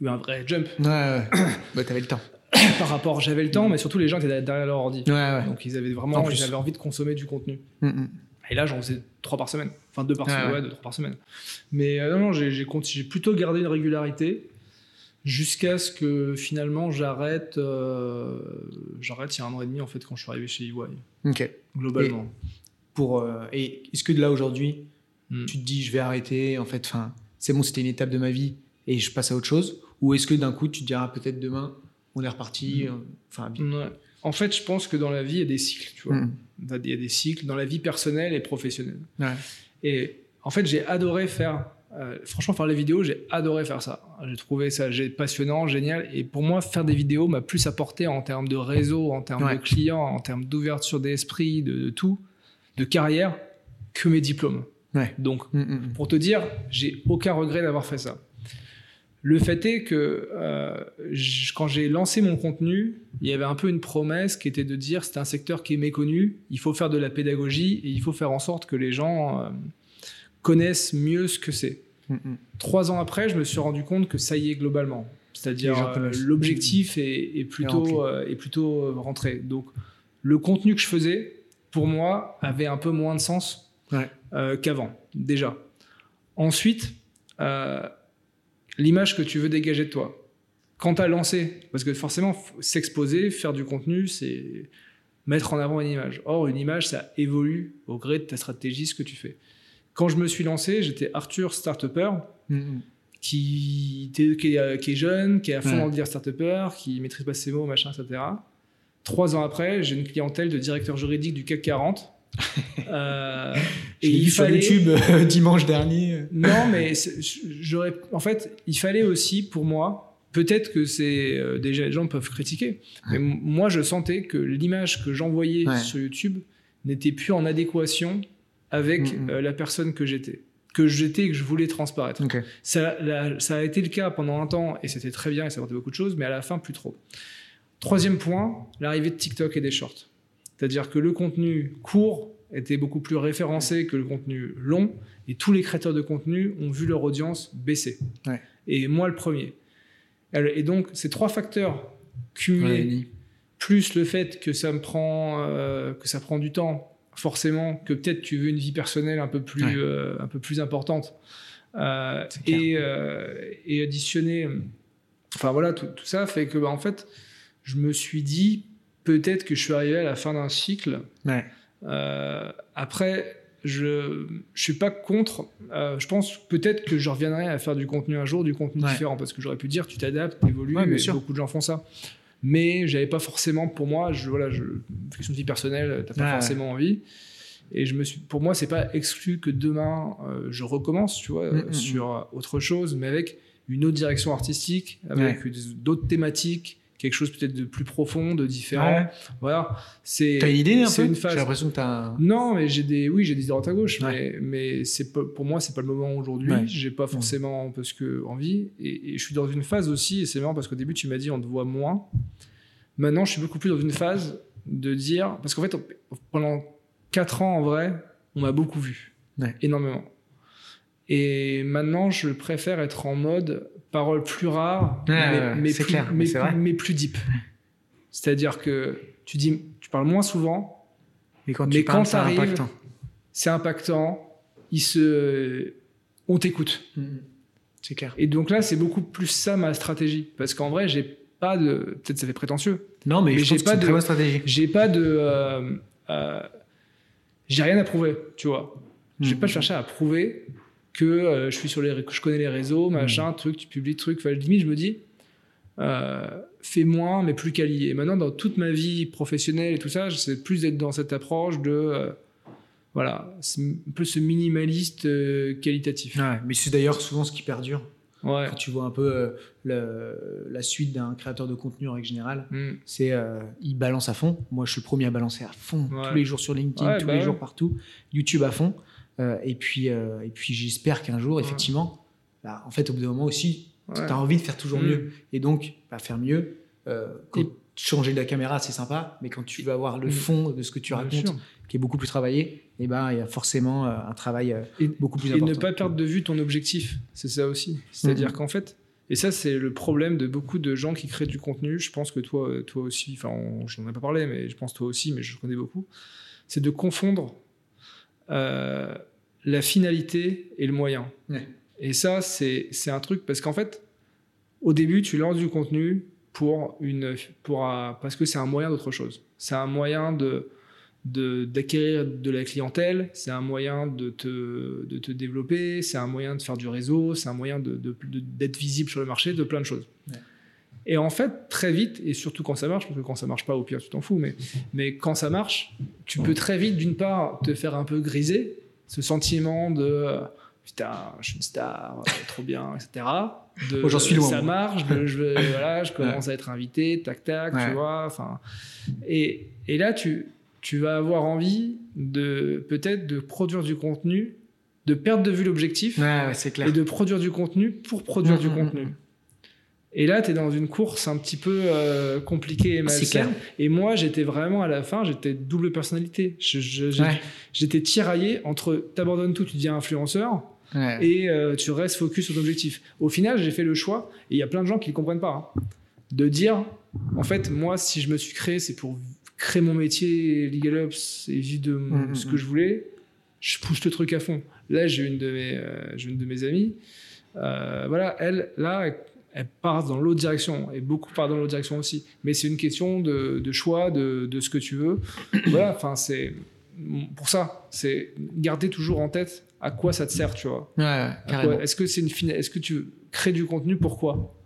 A: eu un vrai jump.
B: Ouais, ouais. bah, t'avais le temps.
A: Par rapport, j'avais le temps, mais surtout les gens étaient derrière leur ordi.
B: Ouais, ouais.
A: Donc ils avaient
B: En
A: vraiment ils avaient envie de consommer du contenu.
B: Mm, mm.
A: Et là, j'en faisais trois par semaine. Enfin, deux par
B: Ah
A: semaine.
B: ouais.
A: Deux, trois par semaine. Mais euh, non, non, j'ai plutôt gardé une régularité jusqu'à ce que finalement j'arrête. euh, j'arrête il y a un an et demi, en fait, quand je suis arrivé chez EY,
B: Ok.
A: globalement.
B: Pour, euh, et est-ce que de là, aujourd'hui,
A: Mm.
B: tu te dis je vais arrêter en fait enfin c'est bon c'était une étape de ma vie et je passe à autre chose? Ou est-ce que d'un coup tu te diras peut-être demain on est reparti
A: Mm.
B: euh, enfin
A: Ouais. En fait, je pense que dans la vie, il y a des cycles, tu vois.
B: Mm.
A: Il y a des cycles dans la vie personnelle et professionnelle.
B: Ouais.
A: Et en fait, j'ai adoré faire. euh, franchement, faire les vidéos, j'ai adoré faire ça. J'ai trouvé ça passionnant, génial. Et pour moi, faire des vidéos m'a plus apporté en termes de réseau, en termes
B: Ouais.
A: de clients, en termes d'ouverture d'esprit, de, de tout, de carrière, que mes diplômes.
B: Ouais.
A: Donc,
B: Mm, mm,
A: pour te dire, j'ai aucun regret d'avoir fait ça. Le fait est que euh, quand j'ai lancé mon contenu, il y avait un peu une promesse qui était de dire c'est un secteur qui est méconnu, il faut faire de la pédagogie et il faut faire en sorte que les gens euh, connaissent mieux ce que c'est.
B: mm, mm.
A: Trois ans après, je me suis rendu compte que ça y est globalement. C'est-à-dire euh, l'objectif est, plutôt, est plutôt euh, rentré. Donc le contenu que je faisais, pour moi, avait un peu moins de sens
B: Ouais.
A: qu'avant, déjà. Ensuite, euh, l'image que tu veux dégager de toi. Quand tu as lancé, parce que forcément, s'exposer, faire du contenu, c'est mettre en avant une image. Or, une image, ça évolue au gré de ta stratégie, ce que tu fais. Quand je me suis lancé, j'étais Arthur Startupper,
B: Mm, mm.
A: qui, était- qui, est, qui est jeune, qui est à fond
B: Ouais.
A: dans le dire Startupper, qui maîtrise pas ses mots, machin, etc. Trois ans après, j'ai une clientèle de directeur juridique du CAC 40
B: Euh, et il sur YouTube euh, dimanche dernier.
A: Non, mais j'aurais. En fait, il fallait aussi pour moi. Peut-être que c'est euh, déjà les gens peuvent critiquer, mais moi je sentais que l'image que j'envoyais sur YouTube n'était plus en adéquation avec mm, mm. la personne que j'étais que j'étais et que je voulais transparaître. Ça, ça, a été le cas pendant un temps et c'était très bien et ça apportait beaucoup de choses, mais à la fin, plus trop. Troisième point, l'arrivée de TikTok et des shorts. C'est-à-dire que le contenu court était beaucoup plus référencé que le contenu long et tous les créateurs de contenu ont vu leur audience baisser. Et moi, le premier. Et donc, ces trois facteurs cumulés, plus le fait que ça me prend, euh, que ça prend du temps, forcément, que peut-être tu veux une vie personnelle un peu plus, euh, un peu plus importante, euh, et, et additionner, enfin voilà, tout, ça fait que, bah, en fait, je me suis dit, peut-être que je suis arrivé à la fin d'un cycle. Euh, après, je ne suis pas contre. Euh, je pense peut-être que je reviendrai à faire du contenu un jour, du contenu différent, parce que j'aurais pu dire tu t'adaptes, tu évolues, mais beaucoup de gens font ça. Mais j'avais pas forcément, pour moi, je, voilà, je, question de vie personnelle, t'as pas forcément envie. Et je me suis, pour moi, c'est pas exclu que demain euh, je recommence, tu vois, mm, mm, mm. sur autre chose, mais avec une autre direction artistique, avec d'autres thématiques, quelque chose peut-être de plus profond, de différent. Voilà. C'est.
B: T'as une idée un peu
A: une
B: phase. J'ai l'impression que t'as.
A: Non, mais j'ai des, oui, j'ai des idées à gauche, mais, mais c'est pour moi, c'est pas le moment aujourd'hui. J'ai pas forcément parce que envie, et, je suis dans une phase aussi, et c'est marrant parce qu'au début tu m'as dit on te voit moins. Maintenant, je suis beaucoup plus dans une phase de dire, parce qu'en fait, pendant 4 ans en vrai, on m'a beaucoup vu, énormément. Et maintenant, je préfère être en mode paroles plus rares, mais, plus, clair, mais, plus, deep. C'est-à-dire que tu dis, tu parles moins souvent,
B: mais quand tu parles, c'est impactant.
A: C'est impactant. Il se, on t'écoute. Mm, mm.
B: C'est clair.
A: Et donc là, c'est beaucoup plus ça ma stratégie, parce qu'en vrai, j'ai pas de, peut-être ça fait prétentieux.
B: Non, mais, j'ai pas, de, stratégie.
A: J'ai pas de, euh, euh, j'ai rien à prouver, tu vois. Je vais mm. pas chercher à prouver que euh, je suis sur les, je connais les réseaux, machin, truc, tu publies truc. Enfin, limite, je me dis, euh, fais moins, mais plus quali. Et maintenant, dans toute ma vie professionnelle et tout ça, j'essaie plus d'être dans cette approche de, euh, voilà, un peu ce minimaliste qualitatif.
B: mais c'est d'ailleurs souvent ce qui perdure. Ouais. Quand tu vois un peu la suite d'un créateur de contenu en règle générale, mm. c'est il balance à fond. Moi, je suis le premier à balancer à fond tous les jours sur LinkedIn, tous bah les jours partout. YouTube à fond. Euh, et puis, euh, et puis j'espère qu'un jour, effectivement, bah, en fait, au bout d'un moment aussi, tu as envie de faire toujours mieux. Mm. Et donc, bah, faire mieux, euh, changer de la caméra, c'est sympa, mais quand tu vas avoir le mm. fond de ce que tu racontes, qui est beaucoup plus travaillé, et eh ben, il y a forcément un travail beaucoup plus important.
A: Et ne pas perdre de vue ton objectif, c'est ça aussi. C'est-à-dire mm. qu'en fait, et ça, c'est le problème de beaucoup de gens qui créent du contenu. Je pense que toi, toi aussi, enfin, j'en ai pas parlé, mais je pense toi aussi, mais je connais beaucoup. C'est de confondre euh, la finalité et le moyen. Et ça, c'est un truc parce qu'en fait, au début, tu lances du contenu pour une, pour parce que c'est un moyen d'autre chose. C'est un moyen de d'acquérir de, la clientèle, c'est un moyen de te, de te développer, c'est un moyen de faire du réseau, c'est un moyen d'être de, visible sur le marché, de plein de choses. Et en fait, très vite, et surtout quand ça marche, parce que quand ça marche pas, au pire, tu t'en fous, mais, mais quand ça marche, tu peux très vite, d'une part, te faire un peu griser, ce sentiment de putain, je suis une star, euh, trop bien, etc.
B: De, oh, j'en suis loin.
A: Ça marche, je, voilà, je commence à être invité, tac, tac, tu vois. Enfin, et, et là, tu, tu vas avoir envie de peut-être de produire du contenu, de perdre de vue l'objectif
B: et
A: de produire du contenu pour produire du mmh, mmh, contenu. Mmh. Et là, tu es dans une course un petit peu euh, compliquée et malsaine. Et moi, j'étais vraiment à la fin, j'étais double personnalité. J'étais tiraillé entre t'abandonnes tout, tu deviens influenceur, et euh, tu restes focus sur ton objectif. Au final, j'ai fait le choix, et il y a plein de gens qui ne comprennent pas, hein, de dire, en fait, moi, si je me suis créé, c'est pour créer mon métier, Legal Ops, et vivre de mmh, mmh, ce que mmh. je voulais. Je pousse le truc à fond. Là, j'ai une de mes, euh, une de mes amies. voilà, elle, là, elle part dans l'autre direction et beaucoup partent dans l'autre direction aussi. Mais c'est une question de, choix, de, ce que tu veux. voilà, enfin, c'est pour ça, c'est garder toujours en tête à quoi ça te sert, tu vois. est-ce que c'est une est-ce que tu crées du contenu pourquoi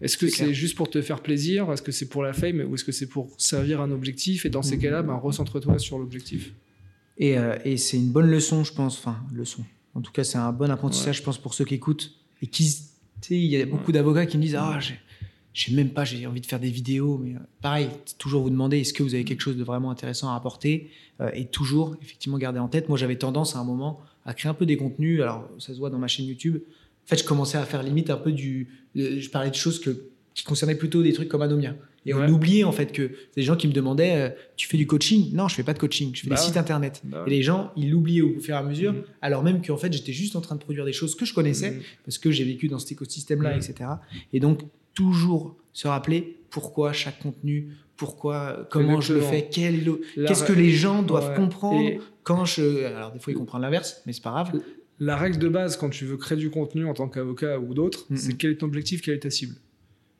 A: Est-ce que c'est juste pour te faire plaisir? Est-ce que c'est pour la fame? Ou est-ce que c'est pour servir un objectif? Et dans ces mmh. cas-là, ben, recentre-toi sur l'objectif.
B: Et, euh, et c'est une bonne leçon, je pense. Enfin, leçon. En tout cas, c'est un bon apprentissage, je pense, pour ceux qui écoutent. Et qui, sais, il y a beaucoup d'avocats qui me disent Ah, j'ai, j'ai même pas, j'ai envie de faire des vidéos. Mais euh, pareil, toujours vous demander est-ce que vous avez quelque chose de vraiment intéressant à apporter euh, Et toujours, effectivement, garder en tête. Moi, j'avais tendance à un moment à créer un peu des contenus. Alors, ça se voit dans ma chaîne YouTube. En fait, je commençais à faire limite un peu du. euh, Je parlais de choses que, qui concernaient plutôt des trucs comme Anomia. Et on oubliait en fait que des gens qui me demandaient euh, Tu fais du coaching? Non, je fais pas de coaching, je fais
A: Bah
B: des
A: ouais.
B: sites internet.
A: Bah
B: Et les gens, ils l'oubliaient au fur et à mesure,
A: Mhm.
B: alors même qu'en fait, j'étais juste en train de produire des choses que je connaissais,
A: Mhm.
B: parce que j'ai vécu dans cet écosystème-là,
A: Mhm.
B: etc. Et donc, toujours se rappeler pourquoi chaque contenu, pourquoi, comment je le fais, qu'est-ce que les gens doivent
A: Ouais.
B: comprendre
A: Et
B: quand je. Alors, des fois, ils comprennent l'inverse, mais c'est pas grave.
A: la règle de base quand tu veux créer du contenu en tant qu'avocat ou d'autres, c'est quel est ton objectif, quelle est ta cible.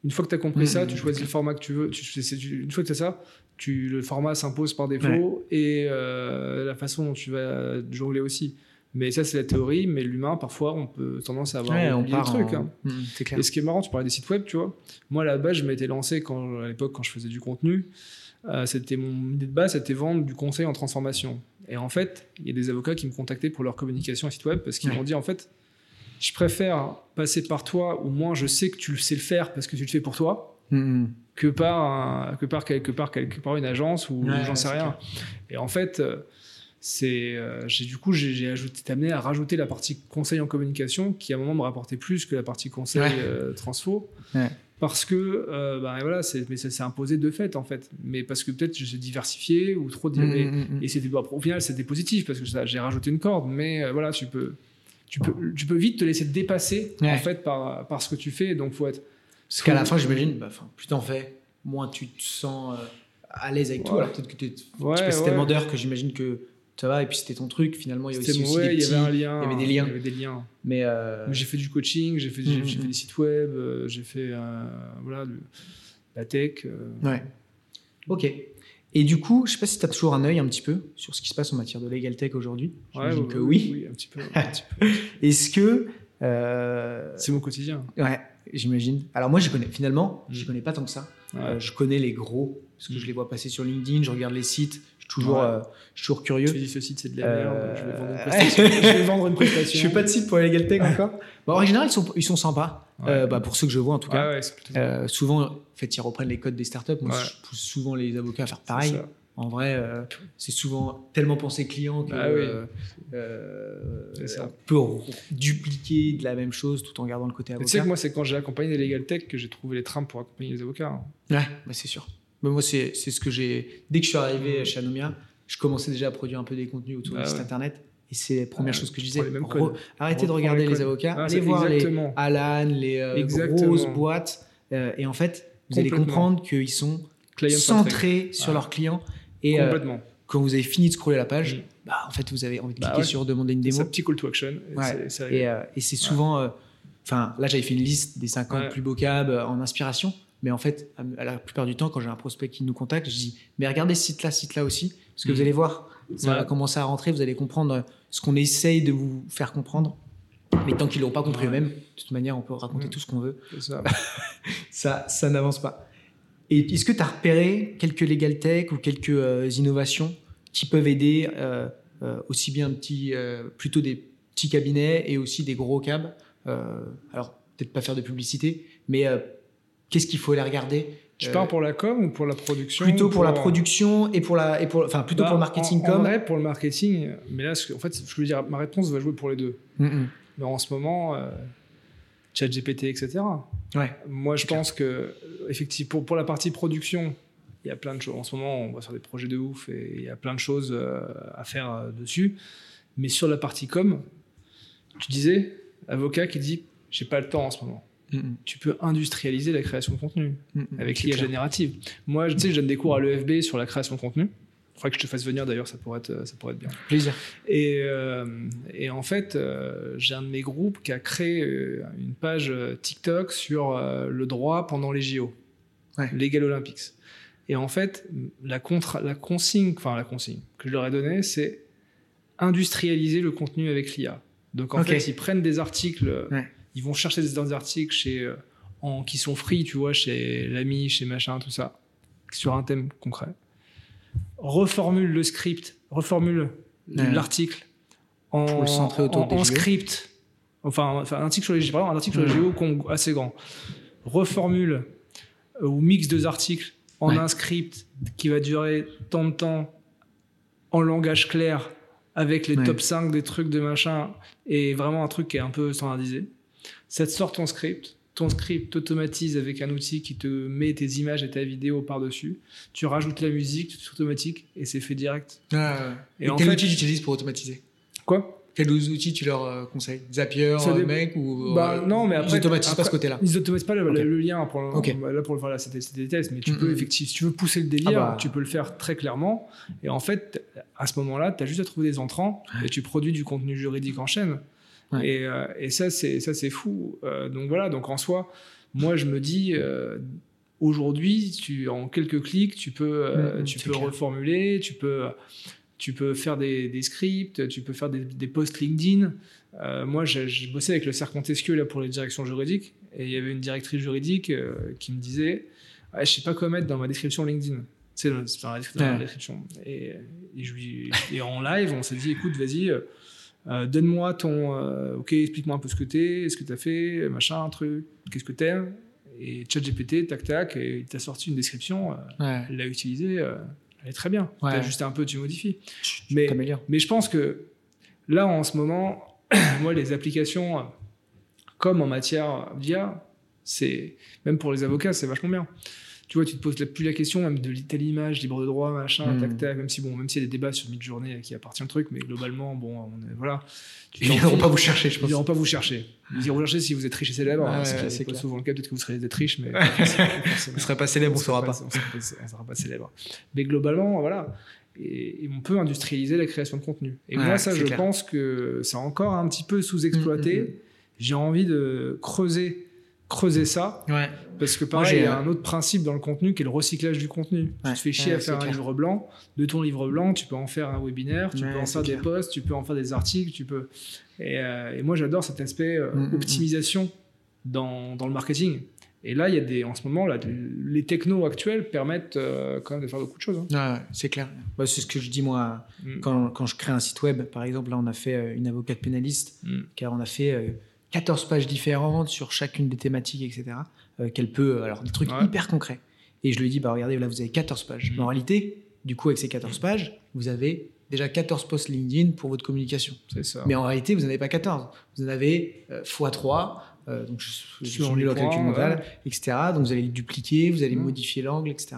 A: Une fois que tu as compris ça, tu choisis le format que tu veux. Tu, une fois que tu as ça, tu, le format s'impose par défaut et euh, la façon dont tu vas jongler aussi. Mais ça, c'est la théorie, mais l'humain, parfois, on peut tendance à avoir
B: Ouais,
A: oublié le truc.
B: en-
A: hein.
B: Clair.
A: Et ce qui est marrant, tu parlais des sites web, tu vois. Moi, à la base, je m'étais lancé quand, à l'époque, quand je faisais du contenu. euh, c'était mon idée de base, c'était vendre du conseil en transformation. Et en fait, il y a des avocats qui me contactaient pour leur communication à site web parce qu'ils
B: Ouais.
A: m'ont dit en fait, je préfère passer par toi, ou moins je sais que tu le sais le faire parce que tu le fais pour toi,
B: Mhm.
A: que par, un- que par quelque part quelque part une agence ou
B: Ouais,
A: j'en sais rien. Et en fait, euh, c'est euh, j'ai du coup j'ai j'ai ajouté amené à rajouter la partie conseil en communication qui à un moment me rapportait plus que la partie conseil
B: Ouais.
A: euh, transfo.
B: Ouais.
A: Parce que euh, bah, voilà, mais ça s'est imposé de fait en fait. Mais parce que peut-être je suis diversifié ou trop mais-
B: mhm.
A: et c'était bah, au final c'était positif parce que j'ai rajouté une corde. Mais euh, voilà, tu peux tu peux tu peux vite te laisser dépasser
B: Ouais.
A: en fait par par ce que tu fais. Donc faut être
B: Parce qu'à la fin, j'imagine, bah, plus t'en fais, moins tu te sens euh, à l'aise avec tout.
A: Ouais.
B: Alors peut-être que t'es-
A: Ouais,
B: tu passes
A: ouais.
B: tellement d'heures que j'imagine que ça va, et puis c'était ton truc. Finalement, il y a aussi, des
A: il y
B: petits.
A: avait un lien.
B: il y avait des liens.
A: Il y avait des liens.
B: Mais euh,
A: Mais J'ai fait du coaching, j'ai fait, j'ai fait
B: mhm.
A: des sites web, euh, j'ai fait euh, voilà, le- la tech.
B: Ouais. Ok. Et du coup, je sais pas si tu as toujours un œil un petit peu sur ce qui se passe en matière de legal tech aujourd'hui.
A: ouais, ouais,
B: que oui.
A: oui, un petit peu.
B: Est-ce que. euh,
A: C'est mon quotidien.
B: Ouais, j'imagine. Alors moi, je connais. Finalement, je
A: Mm.
B: connais pas tant que ça.
A: Ouais.
B: Euh, je connais les gros parce que
A: Mm.
B: je les vois passer sur LinkedIn. Je regarde les sites. Je suis toujours,
A: Ouais.
B: euh, je suis toujours curieux.
A: Tu dis ce site c'est de la
B: Euh,
A: merde, je vais vendre une prestation. je vais vendre une
B: Je
A: prestation.
B: fais pas de site pour la legal tech encore. Bon, en général, ils sont, ils sont sympas.
A: Ouais.
B: Euh, bah, pour ceux que je vois en tout cas.
A: Ouais,
B: Euh, souvent, en fait, ils reprennent les codes des startups. Moi, je pousse souvent les avocats à faire pareil. En vrai, euh, c'est souvent tellement pensé client que
A: Ah oui.
B: euh, euh, on peut dupliquer de la même chose tout en gardant le côté
A: Mais Tu
B: avocat.
A: sais que moi, c'est quand j'ai accompagné des legal tech que j'ai trouvé les trames pour accompagner les avocats. hein.
B: Ouais, bah, c'est sûr. Mais moi, c'est c'est ce que j'ai. Dès que je suis arrivé chez Anomia, je commençais déjà à produire un peu des contenus autour
A: Ah
B: du site
A: ouais.
B: internet. Et c'est la première
A: Ouais,
B: chose que je disais. Re- arrêtez de regarder
A: les
B: avocats,
A: Ah,
B: allez
A: c'est
B: voir les. Alan, les euh, grosses boîtes. euh, et en fait, vous allez comprendre qu'ils sont centrés sur
A: Ouais.
B: leurs clients. Et euh, quand vous avez fini de scroller la page,
A: Mm.
B: bah, en fait, vous avez envie de
A: Bah
B: cliquer
A: ouais.
B: sur demander une
A: C'est
B: démo.
A: un petit call to action. et
B: Ouais.
A: c'est- c'est
B: euh, c'est souvent. Enfin, là, j'avais fait une liste des 50
A: Ouais.
B: plus beaux cabs en inspiration. Mais en fait, à, la plupart du temps, quand j'ai un prospect qui nous contacte, je dis Mais regardez ce site-là, ce site-là aussi. Parce que
A: Mm.
B: vous allez voir, ça
A: Ouais.
B: va commencer à rentrer, vous allez comprendre euh, ce qu'on essaye de vous faire comprendre. Mais tant qu'ils l'ont pas compris eux-mêmes, de toute manière, on peut raconter
A: Mm.
B: tout ce qu'on veut.
A: Ça.
B: Ça, ça n'avance pas. Et est-ce que tu as repéré quelques legal tech ou quelques euh, innovations qui peuvent aider euh, euh, aussi bien petit, plutôt des petits cabinets et aussi des gros cabs? Alors, peut-être pas faire de publicité, mais qu'est-ce qu'il faut aller regarder?
A: Tu
B: Euh,
A: parles pour la com ou pour la production
B: Plutôt
A: ou
B: pour la production et pour la, et pour, enfin plutôt
A: Bah,
B: pour le marketing
A: en,
B: com.
A: En vrai, pour le marketing, mais là, que- en fait, je veux dire, ma réponse va jouer pour les deux.
B: Mm, mm.
A: Mais en ce moment, euh, ChatGPT, etc.
B: Ouais.
A: Moi, je pense que, euh, effectivement, pour, pour la partie production, il y a plein de choses. En ce moment, on va sur des projets de ouf et il y a plein de choses euh, à faire euh, dessus. Mais sur la partie com, tu disais, avocat qui dit, j'ai pas le temps en ce moment.
B: Mm, mm.
A: Tu peux industrialiser la création de contenu
B: Mm,
A: avec l'IA générative. Moi, je tu sais, je donne des cours à l'EFB sur la création de contenu. Il faudrait que je te fasse venir d'ailleurs, ça pourrait être, ça pourrait être bien.
B: Plaisir.
A: Et, euh, et en fait, euh, j'ai un de mes groupes qui a créé euh, une page TikTok sur euh, le droit pendant les JO,
B: Ouais.
A: Legal Olympics. Et en fait, la, contra- la consigne, enfin la consigne que je leur ai donnée, c'est industrialiser le contenu avec l'IA. Donc en fait, ils prennent des articles,
B: Ouais.
A: Ils vont chercher des, articles chez, euh, en, qui sont free, tu vois, chez l'ami, chez machin, tout ça, sur un thème concret. Reformule le script, reformule l'article en, en, script, enfin, enfin, un article sur les, un article sur les géo assez grand, reformule euh, ou mixe deux articles en un script qui va durer tant de temps en langage clair avec les top 5 des trucs de machin et vraiment un truc qui est un peu standardisé. Ça te sort ton script, ton script t'automatise avec un outil qui te met tes images et ta vidéo par-dessus. Tu rajoutes la musique, tout automatique et c'est fait direct.
B: Ah, et, quel outil tu utilises pour automatiser?
A: Quoi?
B: Quels outils tu leur euh, conseilles? Zapier, euh, mec ou
A: bah, euh, non mais après
B: ils automatisent pas ce côté-là.
A: Ils automatisent pas le, lien pour le, là pour le faire là c'était des tests mais tu peux effectivement si tu veux pousser le délire ah bah. tu peux le faire très clairement. Et en fait à ce moment-là tu as juste à trouver des entrants et tu produis du contenu juridique en chaîne et, et, ça c'est ça c'est fou donc voilà donc en soi moi je me dis aujourd'hui tu en quelques clics tu peux tu peux reformuler tu peux tu peux faire des, scripts, tu peux faire des, posts LinkedIn. Euh, moi, j'ai bossé avec le cercle Montesquieu là, pour les directions juridiques, et il y avait une directrice juridique euh, qui me disait Je Je sais pas quoi mettre dans ma description LinkedIn. C'est dans, la description. Et, en live, on s'est dit Écoute, vas-y. Euh, donne-moi ton. ok, explique-moi un peu ce que t'es, ce que tu as fait, machin, un truc, qu'est-ce que t'aimes. Et ChatGPT, tac tac, et il t'a sorti une description, elle l'a utilisée, elle est très bien. Tu ajustes un peu, tu modifies. mais, mais je pense que là, en ce moment, moi, les applications, comme en matière d'IA, c'est même pour les avocats, c'est vachement bien tu vois, tu te poses plus la question même de telle image, libre de droit, machin, hmm. tac, tac, même si, bon, même s'il y a des débats sur mid-journée qui appartient au truc, mais globalement, bon, on est, voilà.
B: Ils n'iront pas vous chercher, je pense.
A: Ils n'iront pas vous chercher. Ils iront vous chercher si vous êtes riche et célèbre. Hein, c'est pas souvent le cas, peut-être que vous serez d'être riche, mais.
B: vous ne serez pas célèbre, on ne saura pas.
A: On ne sera pas célèbre. Mais globalement, voilà. Et, on peut industrialiser la création de contenu. Et moi, ça, je pense que c'est encore un petit peu sous-exploité. Mm, mm, mm. J'ai envie de creuser creuser ça. Parce que pareil, il y a un autre principe dans le contenu qui est le recyclage du contenu. tu te fais chier à faire un livre blanc. De ton livre blanc, tu peux en faire un webinaire, tu peux en faire des posts, tu peux en faire des articles, tu peux. Et, euh, moi, j'adore cet aspect euh, mm, mm, mm. optimisation Dans, dans, le marketing. Et là, il y a des, en ce moment, là, les technos actuels permettent euh, quand même de faire beaucoup de choses.
B: Hein. c'est clair. Bah, c'est ce que je dis moi quand, quand, je crée un site web. Par exemple, là, on a fait une avocate pénaliste, car on a fait 14 pages différentes sur chacune des thématiques, etc. Euh, qu'elle peut. Euh, alors, des trucs hyper concrets. Et je lui dis, bah regardez, là, vous avez 14 pages. Mais en réalité, du coup, avec ces 14 pages, vous avez déjà 14 posts LinkedIn pour votre communication.
A: C'est ça.
B: Mais en réalité, vous n'en avez pas 14. Vous en avez x3, euh, donc je, suis en le calcul mental, etc. Donc vous allez le dupliquer, vous allez modifier l'angle, etc.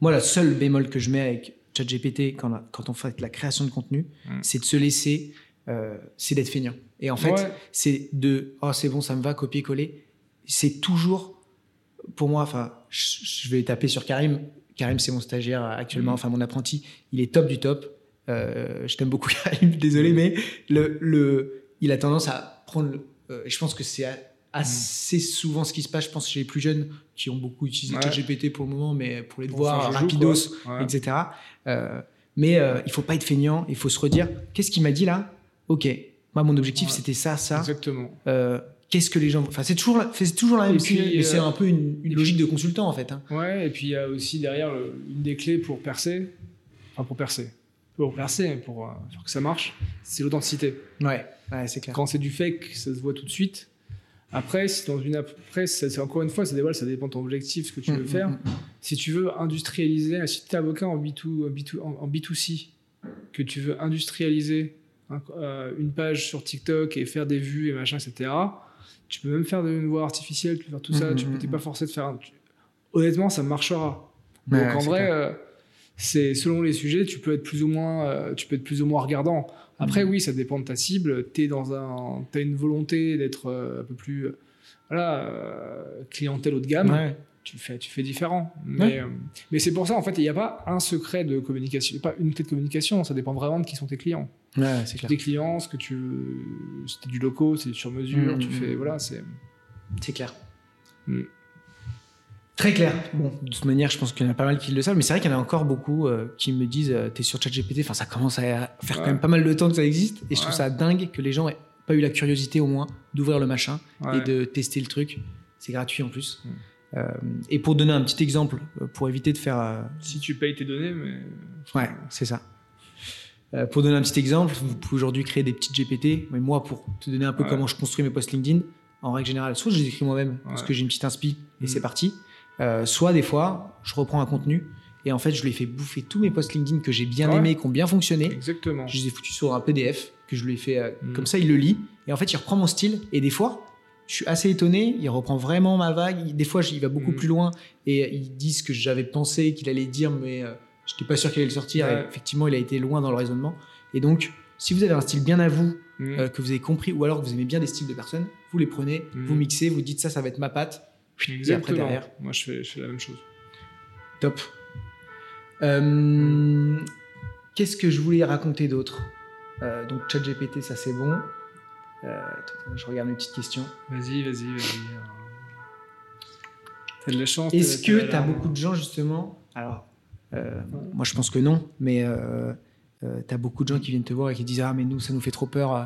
B: Moi, la seule bémol que je mets avec ChatGPT quand, quand on fait la création de contenu, c'est de se laisser, c'est d'être feignant. Et en fait, c'est de oh c'est bon, ça me va, copier-coller. C'est toujours pour moi. Enfin, je vais taper sur Karim. Karim, c'est mon stagiaire actuellement, mm. enfin mon apprenti. Il est top du top. Euh, je t'aime beaucoup, Karim. Désolé, mm. mais le, le, il a tendance à prendre. Euh, je pense que c'est assez souvent ce qui se passe. Je pense chez les plus jeunes qui ont beaucoup utilisé ChatGPT pour le moment, mais pour les devoirs, rapidos, etc. Euh, mais il faut pas être feignant. Il faut se redire qu'est-ce qu'il m'a dit là? Ok, moi, mon objectif, c'était ça, ça.
A: Exactement.
B: Euh, qu'est-ce que les gens. Enfin, c'est toujours, c'est toujours la même. mais c'est euh, un peu une, logique de consultant, en fait. Hein.
A: Ouais, et puis il y a aussi derrière une des clés pour percer. Enfin, pour percer. Pour percer, pour, euh, que ça marche, c'est l'authenticité.
B: Ouais, ouais c'est clair.
A: Quand c'est du fake, ça se voit tout de suite. Après, si dans une après, c'est encore une fois, ça dévoile, ça dépend de ton objectif, ce que tu mm, veux mm, faire. Mm, si tu veux industrialiser, si tu es avocat en, B2, B2, en B2C, que tu veux industrialiser une page sur TikTok et faire des vues et machin, etc. Tu peux même faire une voix artificielle, tu peux faire tout ça, tu n'es mmh, mmh, pas mmh. forcé de faire. Honnêtement, ça marchera. Donc en vrai, euh, c'est selon les sujets, tu peux être plus ou moins, euh, tu peux être plus ou moins regardant. Après, oui, ça dépend de ta cible. Tu un, as une volonté d'être un peu plus, voilà, clientèle haut de gamme tu fais, tu fais différent. Mais, euh, mais c'est pour ça, en fait, il n'y a pas un secret de communication, pas une clé de communication, ça dépend vraiment de qui sont tes clients.
B: Ouais, c'est clair.
A: Tes clients, ce que tu c'est du loco, c'est sur mesure, mmh, tu mmh, fais, mmh. voilà, c'est.
B: C'est clair. Très clair. Bon, de toute manière, je pense qu'il y en a pas mal qui le savent, mais c'est vrai qu'il y en a encore beaucoup euh, qui me disent euh, T'es sur ChatGPT, enfin, ça commence à faire quand même pas mal de temps que ça existe, et je trouve ça dingue que les gens aient pas eu la curiosité au moins d'ouvrir le machin et de tester le truc. C'est gratuit en plus. Euh, et pour donner un petit exemple, pour éviter de faire.
A: Si tu payes tes données, mais.
B: Ouais, c'est ça. Euh, pour donner un petit exemple, vous pouvez aujourd'hui créer des petites GPT, mais moi, pour te donner un peu
A: Ouais.
B: comment je construis mes posts LinkedIn, en règle générale, soit je les écris moi-même, parce que j'ai une petite inspi et
A: Mhm.
B: c'est parti, Euh, soit des fois, je reprends un contenu et en fait, je lui ai fait bouffer tous mes posts LinkedIn que j'ai bien
A: Ouais.
B: aimés, qui ont bien fonctionné.
A: Exactement.
B: Je les ai foutus sur un PDF que je lui ai fait euh,
A: Mhm.
B: comme ça, il le lit et en fait, il reprend mon style et des fois, je suis assez étonné, il reprend vraiment ma vague. Des fois, il va beaucoup
A: Mhm.
B: plus loin et il dit ce que j'avais pensé qu'il allait dire, mais je n'étais pas sûr qu'il allait le sortir.
A: Ouais.
B: Et effectivement, il a été loin dans le raisonnement. Et donc, si vous avez un style bien à vous,
A: Mm.
B: euh, que vous avez compris, ou alors que vous aimez bien des styles de personnes, vous les prenez,
A: Mhm.
B: vous mixez, vous dites ça, ça va être ma patte. Et après derrière,
A: Moi, je fais, je fais la même chose.
B: top. Euh, Qu'est-ce que je voulais raconter d'autre? Euh, Donc, ChatGPT, ça c'est bon. Euh, je regarde mes petites questions.
A: Vas-y, vas-y, vas-y. T'as de la chance.
B: Est-ce que
A: t'as
B: tu as beaucoup de gens, justement? Alors, moi, je pense que non, mais euh, tu as beaucoup de gens qui viennent te voir et qui disent Ah, mais nous, ça nous fait trop peur, euh,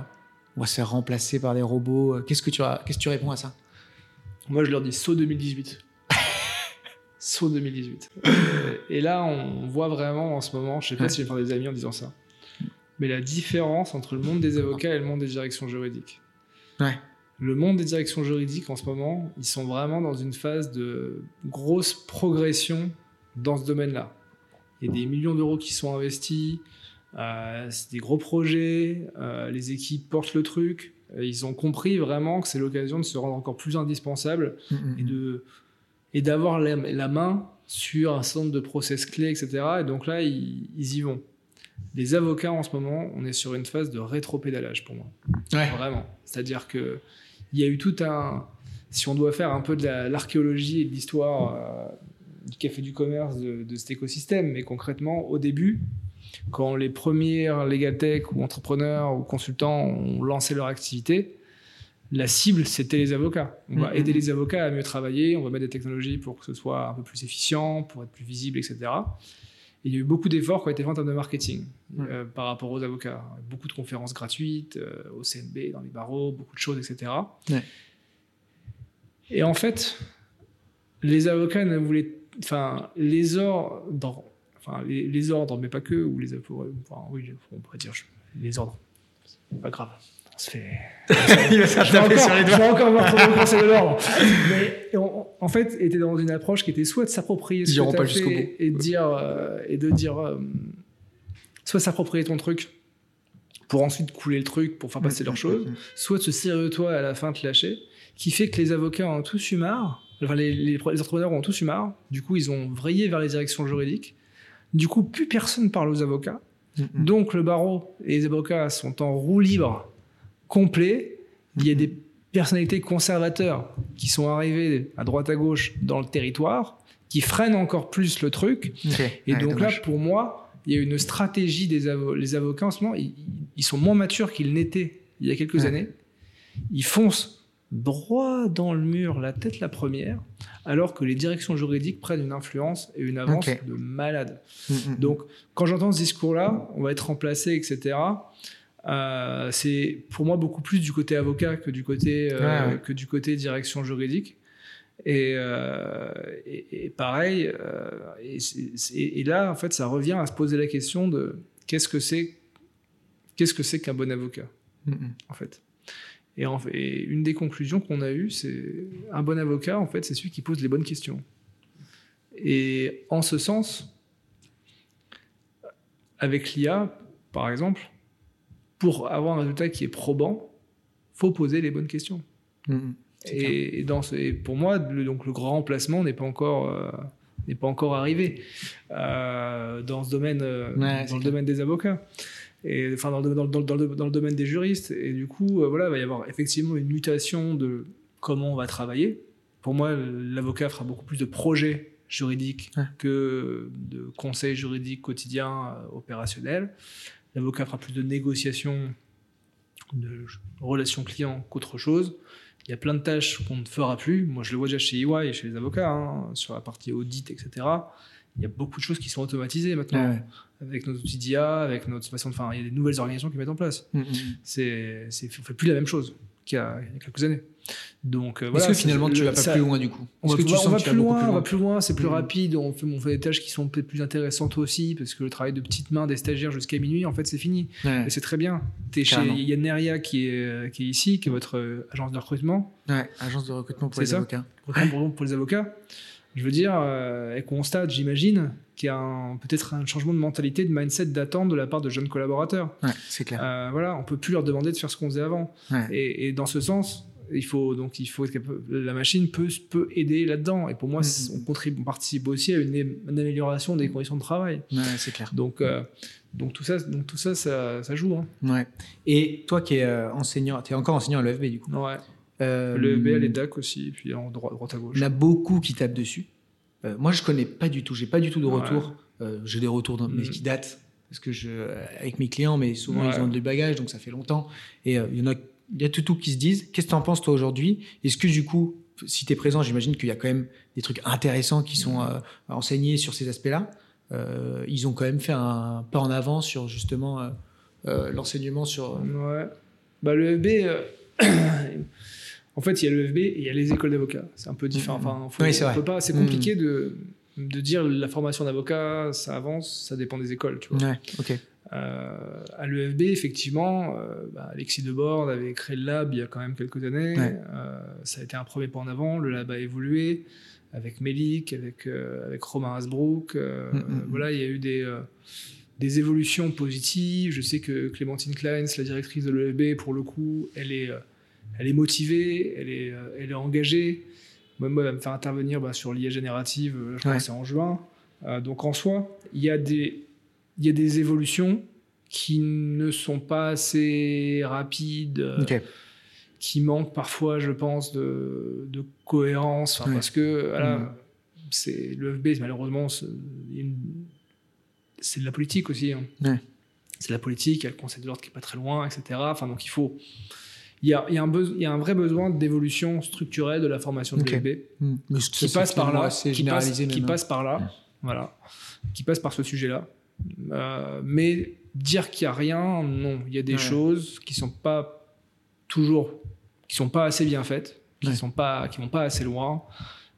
B: on va se faire remplacer par des robots. Euh, Qu'est-ce que tu, qu'est-ce que tu réponds à ça?
A: Moi, je leur dis saut 2018. saut 2018. Euh, et là, on voit vraiment en ce moment, je sais pas
B: Ouais.
A: si je vais faire des amis en disant ça, mais la différence entre le monde des avocats et le monde des directions juridiques.
B: Ouais.
A: Le monde des directions juridiques en ce moment, ils sont vraiment dans une phase de grosse progression dans ce domaine-là. Il y a des millions d'euros qui sont investis, euh, c'est des gros projets, euh, les équipes portent le truc. Euh, Ils ont compris vraiment que c'est l'occasion de se rendre encore plus indispensable et de et d'avoir la, la main sur un certain nombre de process clés, etc. Et donc là, ils, ils y vont. Les avocats, en ce moment, on est sur une phase de rétro-pédalage pour moi.
B: Ouais.
A: Vraiment. C'est-à-dire que il y a eu tout un. Si on doit faire un peu de la- l'archéologie et de l'histoire du café du commerce de, de cet écosystème, mais concrètement, au début, quand les premiers legal tech ou entrepreneurs ou consultants ont lancé leur activité, la cible, c'était les avocats. On va
B: Mhm.
A: aider les avocats à mieux travailler, on va mettre des technologies pour que ce soit un peu plus efficient, pour être plus visible, etc. Et il y a eu beaucoup d'efforts qui ont été faits en termes de marketing euh, par rapport aux avocats. Beaucoup de conférences gratuites, euh, au CNB, dans les barreaux, beaucoup de choses, etc.
B: Ouais.
A: Et en fait, les avocats ne voulaient. Enfin, les ordres, enfin, les, les ordres, mais pas que, ou les. Enfin, oui, on pourrait dire les ordres. C'est pas grave. On se fait.
B: Il va se faire
A: Je
B: taper
A: encore,
B: sur les
A: je
B: doigts.
A: vais encore me retrouver au conseil de l'ordre. Mais on- en fait, était dans une approche qui était soit de s'approprier ce
B: Ils
A: que
B: pas
A: fait
B: jusqu'au bout.
A: et de dire euh, et de dire euh, soit s'approprier ton truc pour ensuite couler le truc pour faire passer leurs choses, soit de se servir de toi à la fin te lâcher, qui fait que les avocats ont tous eu marre, enfin les, les, les entrepreneurs ont tous eu marre, du coup ils ont vrillé vers les directions juridiques, du coup plus personne parle aux avocats,
B: Mhm.
A: donc le barreau et les avocats sont en roue libre complet, il y a des personnalités conservateurs qui sont arrivées à droite à gauche dans le territoire, qui freinent encore plus le truc, et donc
B: dommage.
A: là, pour moi, il y a une stratégie des avo- les avocats en ce moment. Ils, ils sont moins matures qu'ils n'étaient il y a quelques
B: Ouais.
A: années. Ils foncent droit dans le mur, la tête la première, alors que les directions juridiques prennent une influence et une avance de malade.
B: Mhm.
A: Donc, quand j'entends ce discours-là, on va être remplacé, etc. euh, c'est pour moi beaucoup plus du côté avocat que du côté euh,
B: Ouais, ouais.
A: que du côté direction juridique. Et, euh, et, et pareil, et, là, en fait, ça revient à se poser la question de qu'est-ce que c'est qu'est-ce que c'est qu'un bon avocat, en fait. Et, en fait, et une des conclusions qu'on a eues, c'est un bon avocat, en fait, c'est celui qui pose les bonnes questions. Et en ce sens, avec l'IA, par exemple, pour avoir un résultat qui est probant, faut poser les bonnes questions.
B: C'est clair.
A: Et, et dans ce- et pour moi, le, donc le grand remplacement n'est pas encore euh, n'est pas encore arrivé euh, dans ce domaine, euh,
B: Ouais,
A: dans le
B: clair.
A: domaine des avocats. Et enfin dans le, dans, le- dans le- dans le domaine des juristes. Et du coup, euh, voilà, il va y avoir effectivement une mutation de comment on va travailler. Pour moi, l'avocat fera beaucoup plus de projets juridiques
B: Ouais.
A: que de conseils juridiques quotidiens euh, opérationnels. L'avocat fera plus de négociations, de relations clients qu'autre chose. Il y a plein de tâches qu'on ne fera plus. Moi, je le vois déjà chez EY et chez les avocats, hein, sur la partie audit, etc. Il y a beaucoup de choses qui sont automatisées maintenant,
B: Ouais, ouais.
A: avec nos outils d'IA, avec notre façon de. Enfin, il y a des nouvelles organisations qui mettent en place.
B: Mhm.
A: C'est, c'est, on fait plus la même chose, qu'il y, a quelques années. Donc,
B: euh, voilà, Est-ce que finalement, tu vas pas plus loin du coup
A: On va, plus loin, on va plus loin, c'est plus mmh. rapide, on fait, on fait des tâches qui sont peut-être plus intéressantes aussi, parce que le travail de petites mains des stagiaires jusqu'à minuit, en fait, c'est fini. Et c'est très bien. Tu es chez Yanneria qui est, qui est ici, qui est votre euh, agence de recrutement.
B: Ouais, agence de recrutement pour les avocats.
A: Pour, pour les avocats. Je veux dire, euh, elle constate, j'imagine, qu'il y a peut-être un changement de mentalité, de mindset, d'attente de la part de jeunes collaborateurs.
B: Ouais, c'est clair.
A: Euh, voilà, on peut plus leur demander de faire ce qu'on faisait avant. Et, dans ce sens, il faut donc il faut la machine peut peut aider là-dedans. Et pour moi, on contribue, on participe aussi à une, amélioration des conditions de travail.
B: Ouais, c'est clair.
A: Donc euh, donc tout ça, donc tout ça, ça, ça joue. Hein.
B: Ouais. Et toi qui es euh, enseignant, tu es encore enseignant à l'EFB du coup.
A: Ouais. Euh, le EFB, les DAC aussi, et puis en droite, droite à gauche.
B: Il y en a beaucoup qui tapent dessus. Euh, moi, je connais pas du tout. J'ai pas du tout de retour. Euh, j'ai des retours, mais mm. qui datent parce que je, avec mes clients, mais souvent ils ont du bagage, donc ça fait longtemps. Et il y en a, il y a tout, tout qui se disent. Qu'est-ce que tu en penses toi aujourd'hui? Est-ce que du coup, si tu es présent, j'imagine qu'il y a quand même des trucs intéressants qui sont enseignés sur ces aspects-là. ils ont quand même fait un pas en avant sur justement l'enseignement sur.
A: Ouais. Bah, le FB, en fait, il y a l'EFB et il y a les écoles d'avocats. C'est un peu différent.
B: Mm-hmm. Enfin, oui, c'est
A: pas. C'est compliqué mm-hmm. de, de dire la formation d'avocat, ça avance, ça dépend des écoles, tu vois.
B: Ouais, ok.
A: Euh, à l'EFB, effectivement, euh, bah, Alexis Debord avait créé le lab il y a quand même quelques années. Euh, ça a été un premier pas en avant. Le lab a évolué avec Melik, avec, avec Romain Hasbrook. Mm-hmm. Voilà, il y a eu des, des évolutions positives. Je sais que Clémentine Kleins, la directrice de l'EFB, pour le coup, elle est elle est motivée, elle est, euh, elle est engagée. Moi, elle va me faire intervenir bah, sur l'IA générative, euh, je crois que c'est en juin. Euh, donc en soi, il y, a des, il y a des évolutions qui ne sont pas assez rapides, qui manquent parfois, je pense, de, de cohérence, parce que voilà, mm. c'est le FB, malheureusement, c'est de la politique aussi. Hein. C'est de la politique, il y a le Conseil de l'ordre qui est pas très loin, etc. Enfin, donc il faut, il y a, y, a y a, un vrai besoin d'évolution structurelle de la formation de okay.
B: Hmm.
A: qui passe par là, qui passe, qui passe, par là, voilà, qui passe par ce sujet-là. Euh, mais dire qu'il n'y a rien, non, il y a des choses qui sont pas toujours, qui sont pas assez bien faites, qui sont pas, qui vont pas assez loin,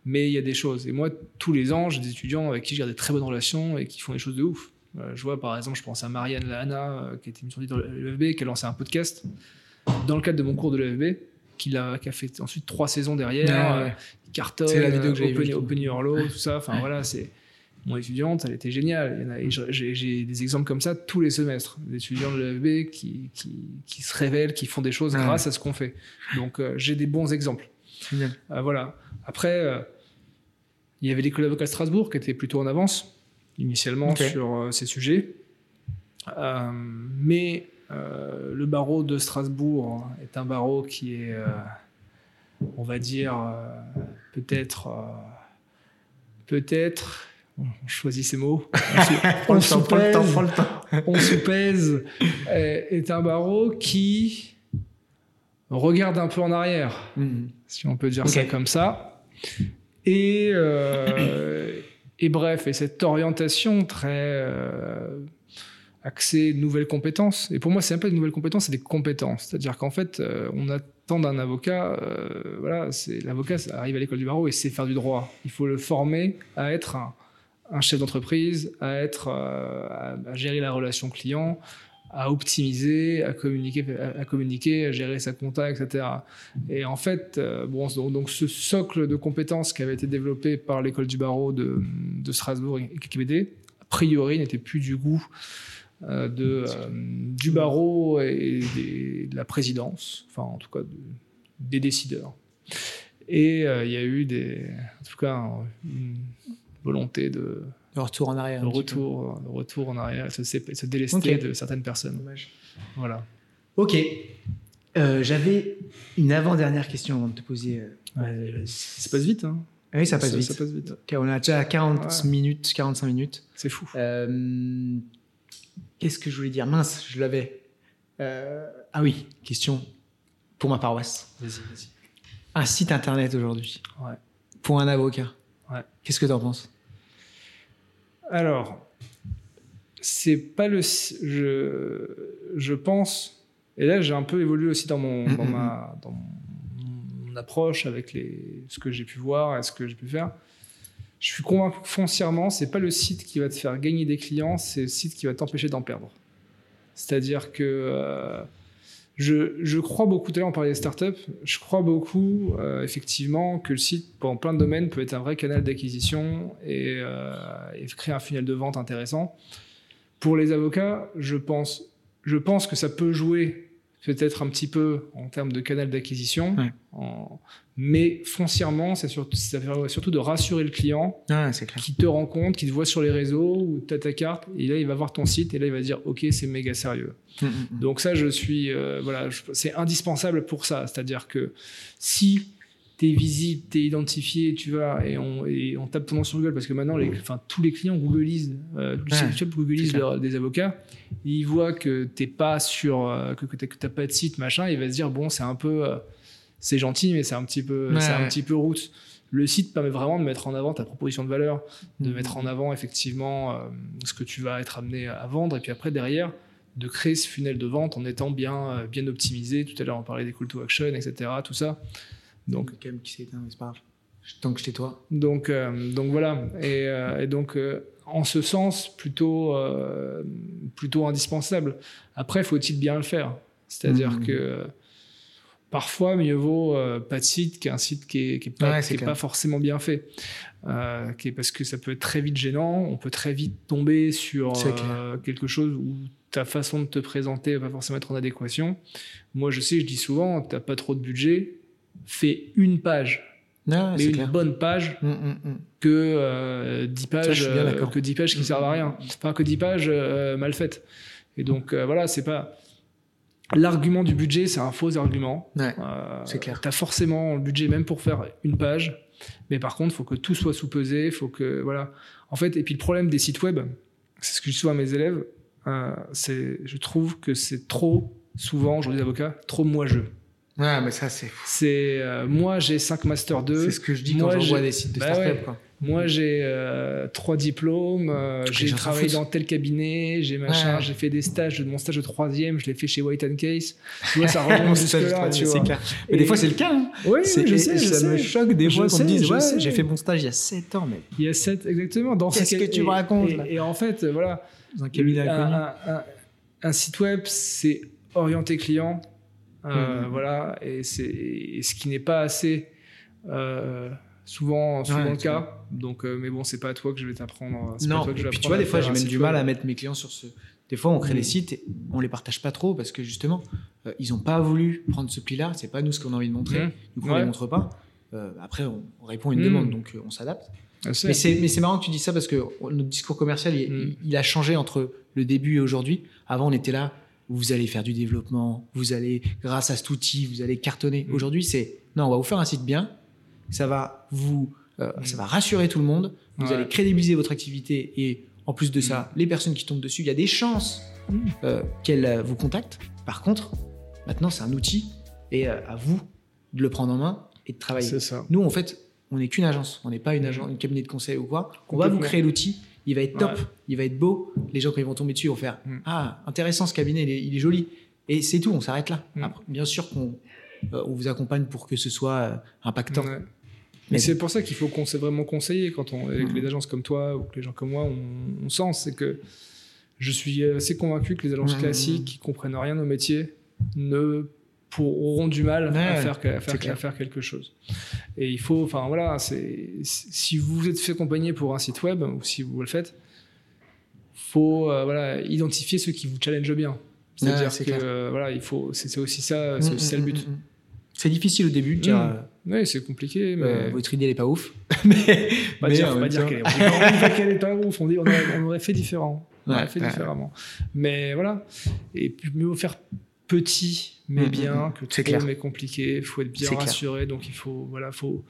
A: mais il y a des choses. Et moi, tous les ans, j'ai des étudiants avec qui j'ai des très bonnes relations et qui font des choses de ouf. Euh, je vois par exemple, je pense à Marianne Lahana, euh, qui était mise sur l'UFB, qui a lancé un podcast dans le cadre de mon cours de l'EFB, qui a, qui a fait ensuite trois saisons derrière, euh, carton, la vidéo que j'ai Open, Open Your Law, tout ça. Enfin voilà, c'est mon étudiante, elle était géniale. J'ai des exemples comme ça tous les semestres, des étudiants de l'EFB qui, qui, qui, se révèlent, qui font des choses grâce à ce qu'on fait. Donc euh, j'ai des bons exemples. Euh, voilà. Après, il y avait l'école d'avocat de Strasbourg qui était plutôt en avance initialement sur ces sujets. mais euh, le barreau de Strasbourg est un barreau qui est, euh, on va dire, euh, peut-être, peut-être, on choisit ces mots, on, se pèse, est un barreau qui regarde un peu en arrière, mm-hmm. si on peut dire ça comme ça. Et, et bref, et cette orientation très accès nouvelles compétences. Et pour moi, c'est un peu de nouvelles compétences, c'est des compétences. C'est-à-dire qu'en fait, euh, on attend d'un avocat, euh, voilà, c'est l'avocat arrive à l'école du barreau et sait faire du droit. Il faut le former à être un, chef d'entreprise, à être, euh, à, gérer la relation client, à optimiser, à communiquer, à, communiquer, à gérer sa compta, etc. Et en fait, bon, donc ce socle de compétences qui avait été développé par l'école du barreau de, de Strasbourg et KPD, a priori, n'était plus du goût de, euh, du barreau et de la présidence, enfin en tout cas des décideurs. Et euh, il y a eu des, en tout cas une volonté de,
B: de retour en arrière.
A: De retour, de retour en arrière, se, se délester de certaines personnes. Voilà.
B: Ok. J'avais une avant-dernière question avant de te poser.
A: ça passe vite, hein
B: oui, ça passe vite.
A: Ça passe vite.
B: on a déjà 40 minutes, 45 minutes.
A: C'est fou.
B: Qu'est-ce que je voulais dire? Mince, je l'avais. Euh, ah oui, question pour ma paroisse.
A: Vas-y, vas-y.
B: Un site internet aujourd'hui.
A: Ouais.
B: Pour un avocat.
A: Ouais.
B: Qu'est-ce que tu en penses?
A: Alors, c'est pas le. Je, je pense, Et là, j'ai un peu évolué aussi dans mon,
B: Mm,
A: dans
B: mm,
A: ma, dans mon approche avec les, ce que j'ai pu voir et ce que j'ai pu faire. Je suis convaincu que foncièrement, c'est pas le site qui va te faire gagner des clients, c'est le site qui va t'empêcher d'en perdre. C'est-à-dire que euh, je, je crois beaucoup, tout à l'heure on parlait des startups, je crois beaucoup euh, effectivement que le site, dans plein de domaines, peut être un vrai canal d'acquisition et, euh, et créer un funnel de vente intéressant. Pour les avocats, je pense, je pense que ça peut jouer peut-être un petit peu en termes de canal d'acquisition,
B: Ouais.
A: en- mais foncièrement, c'est surtout, ça permet surtout de rassurer le client
B: Ouais,
A: qui te rencontre, qui te voit sur les réseaux ou tu as ta carte, et là il va voir ton site et là il va dire ok c'est méga sérieux.
B: Mm, mm, mm.
A: Donc ça je suis euh, voilà, je- c'est indispensable pour ça, c'est-à-dire que si t'es visible, t'es identifié, tu vas et on, et on tape ton nom sur Google parce que maintenant les, enfin tous les clients googlisent, euh,
B: Ouais,
A: leur- des avocats, ils voient que t'es pas sur euh, que, que t'as- pas de site machin, il va se dire bon c'est un peu euh, c'est gentil mais c'est un petit peu
B: Ouais,
A: c'est un petit peu route. Le site permet vraiment de mettre en avant ta proposition de valeur, de
B: Mhm.
A: mettre en avant effectivement euh, ce que tu vas être amené à vendre et puis après derrière de créer ce funnel de vente en étant bien bien optimisé. Tout à l'heure on parlait des call to action, etc. Tout ça. Donc
B: quand même qui s'est éteint, mais c'est pas grave. Tant que j'étais toi.
A: donc euh, donc voilà et, euh, et donc euh, en ce sens plutôt plutôt indispensable. Après faut-il bien le faire? C'est-à-dire
B: Mhm.
A: que parfois mieux vaut pas de site qu'un site qui est, qui est pas,
B: Ouais,
A: qui
B: c'est
A: est
B: clair.
A: pas forcément bien fait. Qui est parce que ça peut être très vite gênant, on peut très vite tomber sur quelque chose où ta façon de te présenter va pas forcément être en adéquation. Moi je sais, je dis souvent, t'as pas trop de budget, fais une page,
B: Ouais,
A: mais
B: c'est
A: une
B: clair.
A: bonne page
B: Mm, mm, mm.
A: que euh, 10 pages
B: Ça,
A: euh, que 10 pages qui servent à rien enfin que 10 pages euh, mal faites et donc euh, voilà c'est pas l'argument du budget c'est un faux argument
B: Ouais. C'est clair.
A: t'as forcément le budget même pour faire une page mais par contre faut que tout soit sous-pesé faut que voilà en fait et puis le problème des sites web c'est ce que je dis souvent à mes élèves c'est je trouve que c'est trop souvent je dis avocat trop moi je
B: Ouais, mais ça, c'est
A: c'est euh, moi j'ai 5 master 2
B: c'est ce que je dis
A: moi,
B: quand j'envoie des sites de
A: Bah
B: start-up.
A: ouais. moi, j'ai euh, trois diplômes, euh, j'ai travaillé dans tel cabinet, j'ai machin,
B: Ouais.
A: j'ai fait des stages, mon stage de troisième, je l'ai fait chez White and Case. Tu vois, ça remonte
B: Ça, je
A: jusque là,
B: trouve,
A: tu vois.
B: clair. Mais
A: Et-
B: des fois, c'est le cas. hein.
A: Oui, je sais, je
B: ça me choque des fois qu'on me dise Ouais, j'ai fait mon stage il y a 7 ans, mais
A: Il y a sept, exactement. Dans
B: Qu'est-ce
A: ce
B: que tu me racontes,
A: et,
B: là
A: et en fait, euh, voilà,
B: dans un cabinet
A: un- un- un site web, c'est orienté client, euh,
B: Mhm.
A: voilà, et c'est ce qui n'est pas assez euh, souvent, souvent
B: Ouais,
A: le cas. Donc, euh, mais bon, c'est pas à toi que je vais t'apprendre. c'est pas à
B: Non,
A: toi que je
B: et
A: vais
B: puis tu vois, des fois, j'ai même du mal à mettre mes clients sur ce. Des fois, on crée des sites et on les partage pas trop parce que justement, ils ont pas voulu prendre ce pli-là. C'est pas nous ce qu'on a envie de montrer.
A: Mhm.
B: Du coup, on
A: Ouais.
B: les montre pas. Après, on, on répond à une
A: Mm.
B: demande, donc on s'adapte.
A: Sais.
B: Mais c'est, marrant que tu dis ça parce que notre discours commercial, il, il a changé entre le début et aujourd'hui. Avant, on était là, vous allez faire du développement, vous allez, grâce à cet outil, vous allez cartonner.
A: Mm.
B: Aujourd'hui, c'est, non, on va vous faire un site bien, ça va vous, euh,
A: Mm.
B: ça va rassurer tout le monde, vous
A: Ouais.
B: allez crédibiliser votre activité et en plus de ça, les personnes qui tombent dessus, il y a des chances
A: Mm.
B: euh, qu'elles euh, vous contactent. Par contre, maintenant, c'est un outil et euh, à vous de le prendre en main et de travailler.
A: C'est ça.
B: Nous, en fait, on n'est qu'une agence. On n'est pas une agence, une cabinet de conseil ou quoi. On va vous créer l'outil. Il va être top.
A: Ouais.
B: Il va être beau. Les gens, quand ils vont tomber dessus, vont faire
A: Mhm.
B: Ah, intéressant ce cabinet, il est, il est joli. Et c'est tout, on s'arrête là. Après, bien sûr qu'on euh, on vous accompagne pour que ce soit euh, impactant.
A: Ouais.
B: Mais
A: c'est pour ça qu'il faut qu'on s'est vraiment conseiller quand on, avec
B: Mhm.
A: les agences comme toi ou que les gens comme moi, on, on sent, c'est que je suis assez convaincu que les agences classiques qui comprennent rien au métier ne pour- auront du mal à, faire, à, faire,
B: clair.
A: à faire quelque chose. Et il faut, enfin voilà, c'est si vous vous êtes fait accompagner pour un site web ou si vous le faites, faut euh, voilà identifier ceux qui vous challengent bien. C'est-à-dire
B: Ouais,
A: que euh, voilà, il faut, c'est aussi ça, c'est
B: Mhm,
A: aussi ça le but.
B: mhm, mhm. C'est difficile au début de dire euh,
A: Oui, c'est compliqué, mais
B: euh, votre idée n'est pas ouf. mais
A: Pas
B: mais
A: dire,
B: en
A: faut pas dire qu'elle est, on on qu'elle est pas ouf, on, dit, on, aurait, on aurait fait différent. On aurait fait
B: ouais.
A: différemment. Mais voilà. Et puis mieux faire petit, mais
B: Mm, mm,
A: bien,
B: mm.
A: que trop,
B: clair.
A: mais compliqué. Il faut être bien
B: clair.
A: rassuré. Donc il faut, voilà, faut,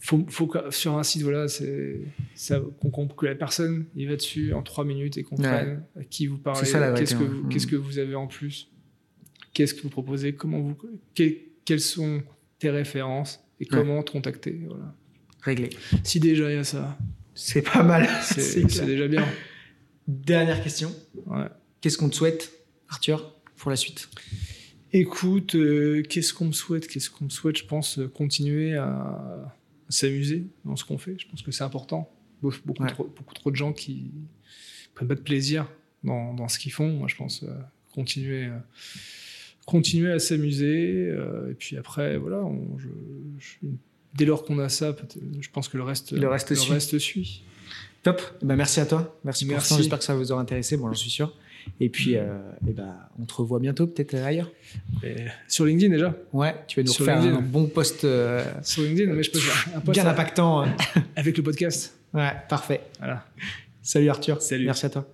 A: faut, faut sur un site, voilà, c'est ça, qu'on- que la personne, il va dessus en trois minutes et comprenne à qui vous parlez, qu'est-ce que, qu'est-ce que vous avez en plus, qu'est-ce que vous proposez, comment vous, que- quelles sont tes références et comment te contacter. Voilà.
B: Réglé.
A: Si déjà il y a ça,
B: C'est pas mal.
A: c'est déjà bien.
B: Dernière question.
A: Ouais.
B: Qu'est-ce qu'on te souhaite, Arthur, pour la suite?
A: Écoute, euh, qu'est-ce qu'on me souhaite? Qu'est-ce qu'on me souhaite? Je pense euh, continuer à, s'amuser dans ce qu'on fait. Je pense que c'est important. Beaucoup, beaucoup, trop, beaucoup, trop, de gens qui prennent pas de plaisir dans, dans ce qu'ils font. Moi, je pense euh, continuer, continuer à s'amuser. et puis après, voilà, on, je, dès lors qu'on a ça, je pense que le reste,
B: le reste,
A: le
B: suit.
A: reste suit.
B: Top. Eh ben, merci à toi. Merci, merci. pour J'espère que ça vous aura intéressé. Bon, j'en suis sûr. Et puis, euh, et ben, on te revoit bientôt, peut-être ailleurs.
A: sur LinkedIn déjà
B: Ouais, tu vas nous faire un bon post. Euh,
A: sur LinkedIn, mais je peux faire
B: un post. Bien impactant.
A: Avec le podcast.
B: Ouais, parfait.
A: Voilà.
B: Salut Arthur.
A: Salut.
B: Merci à toi.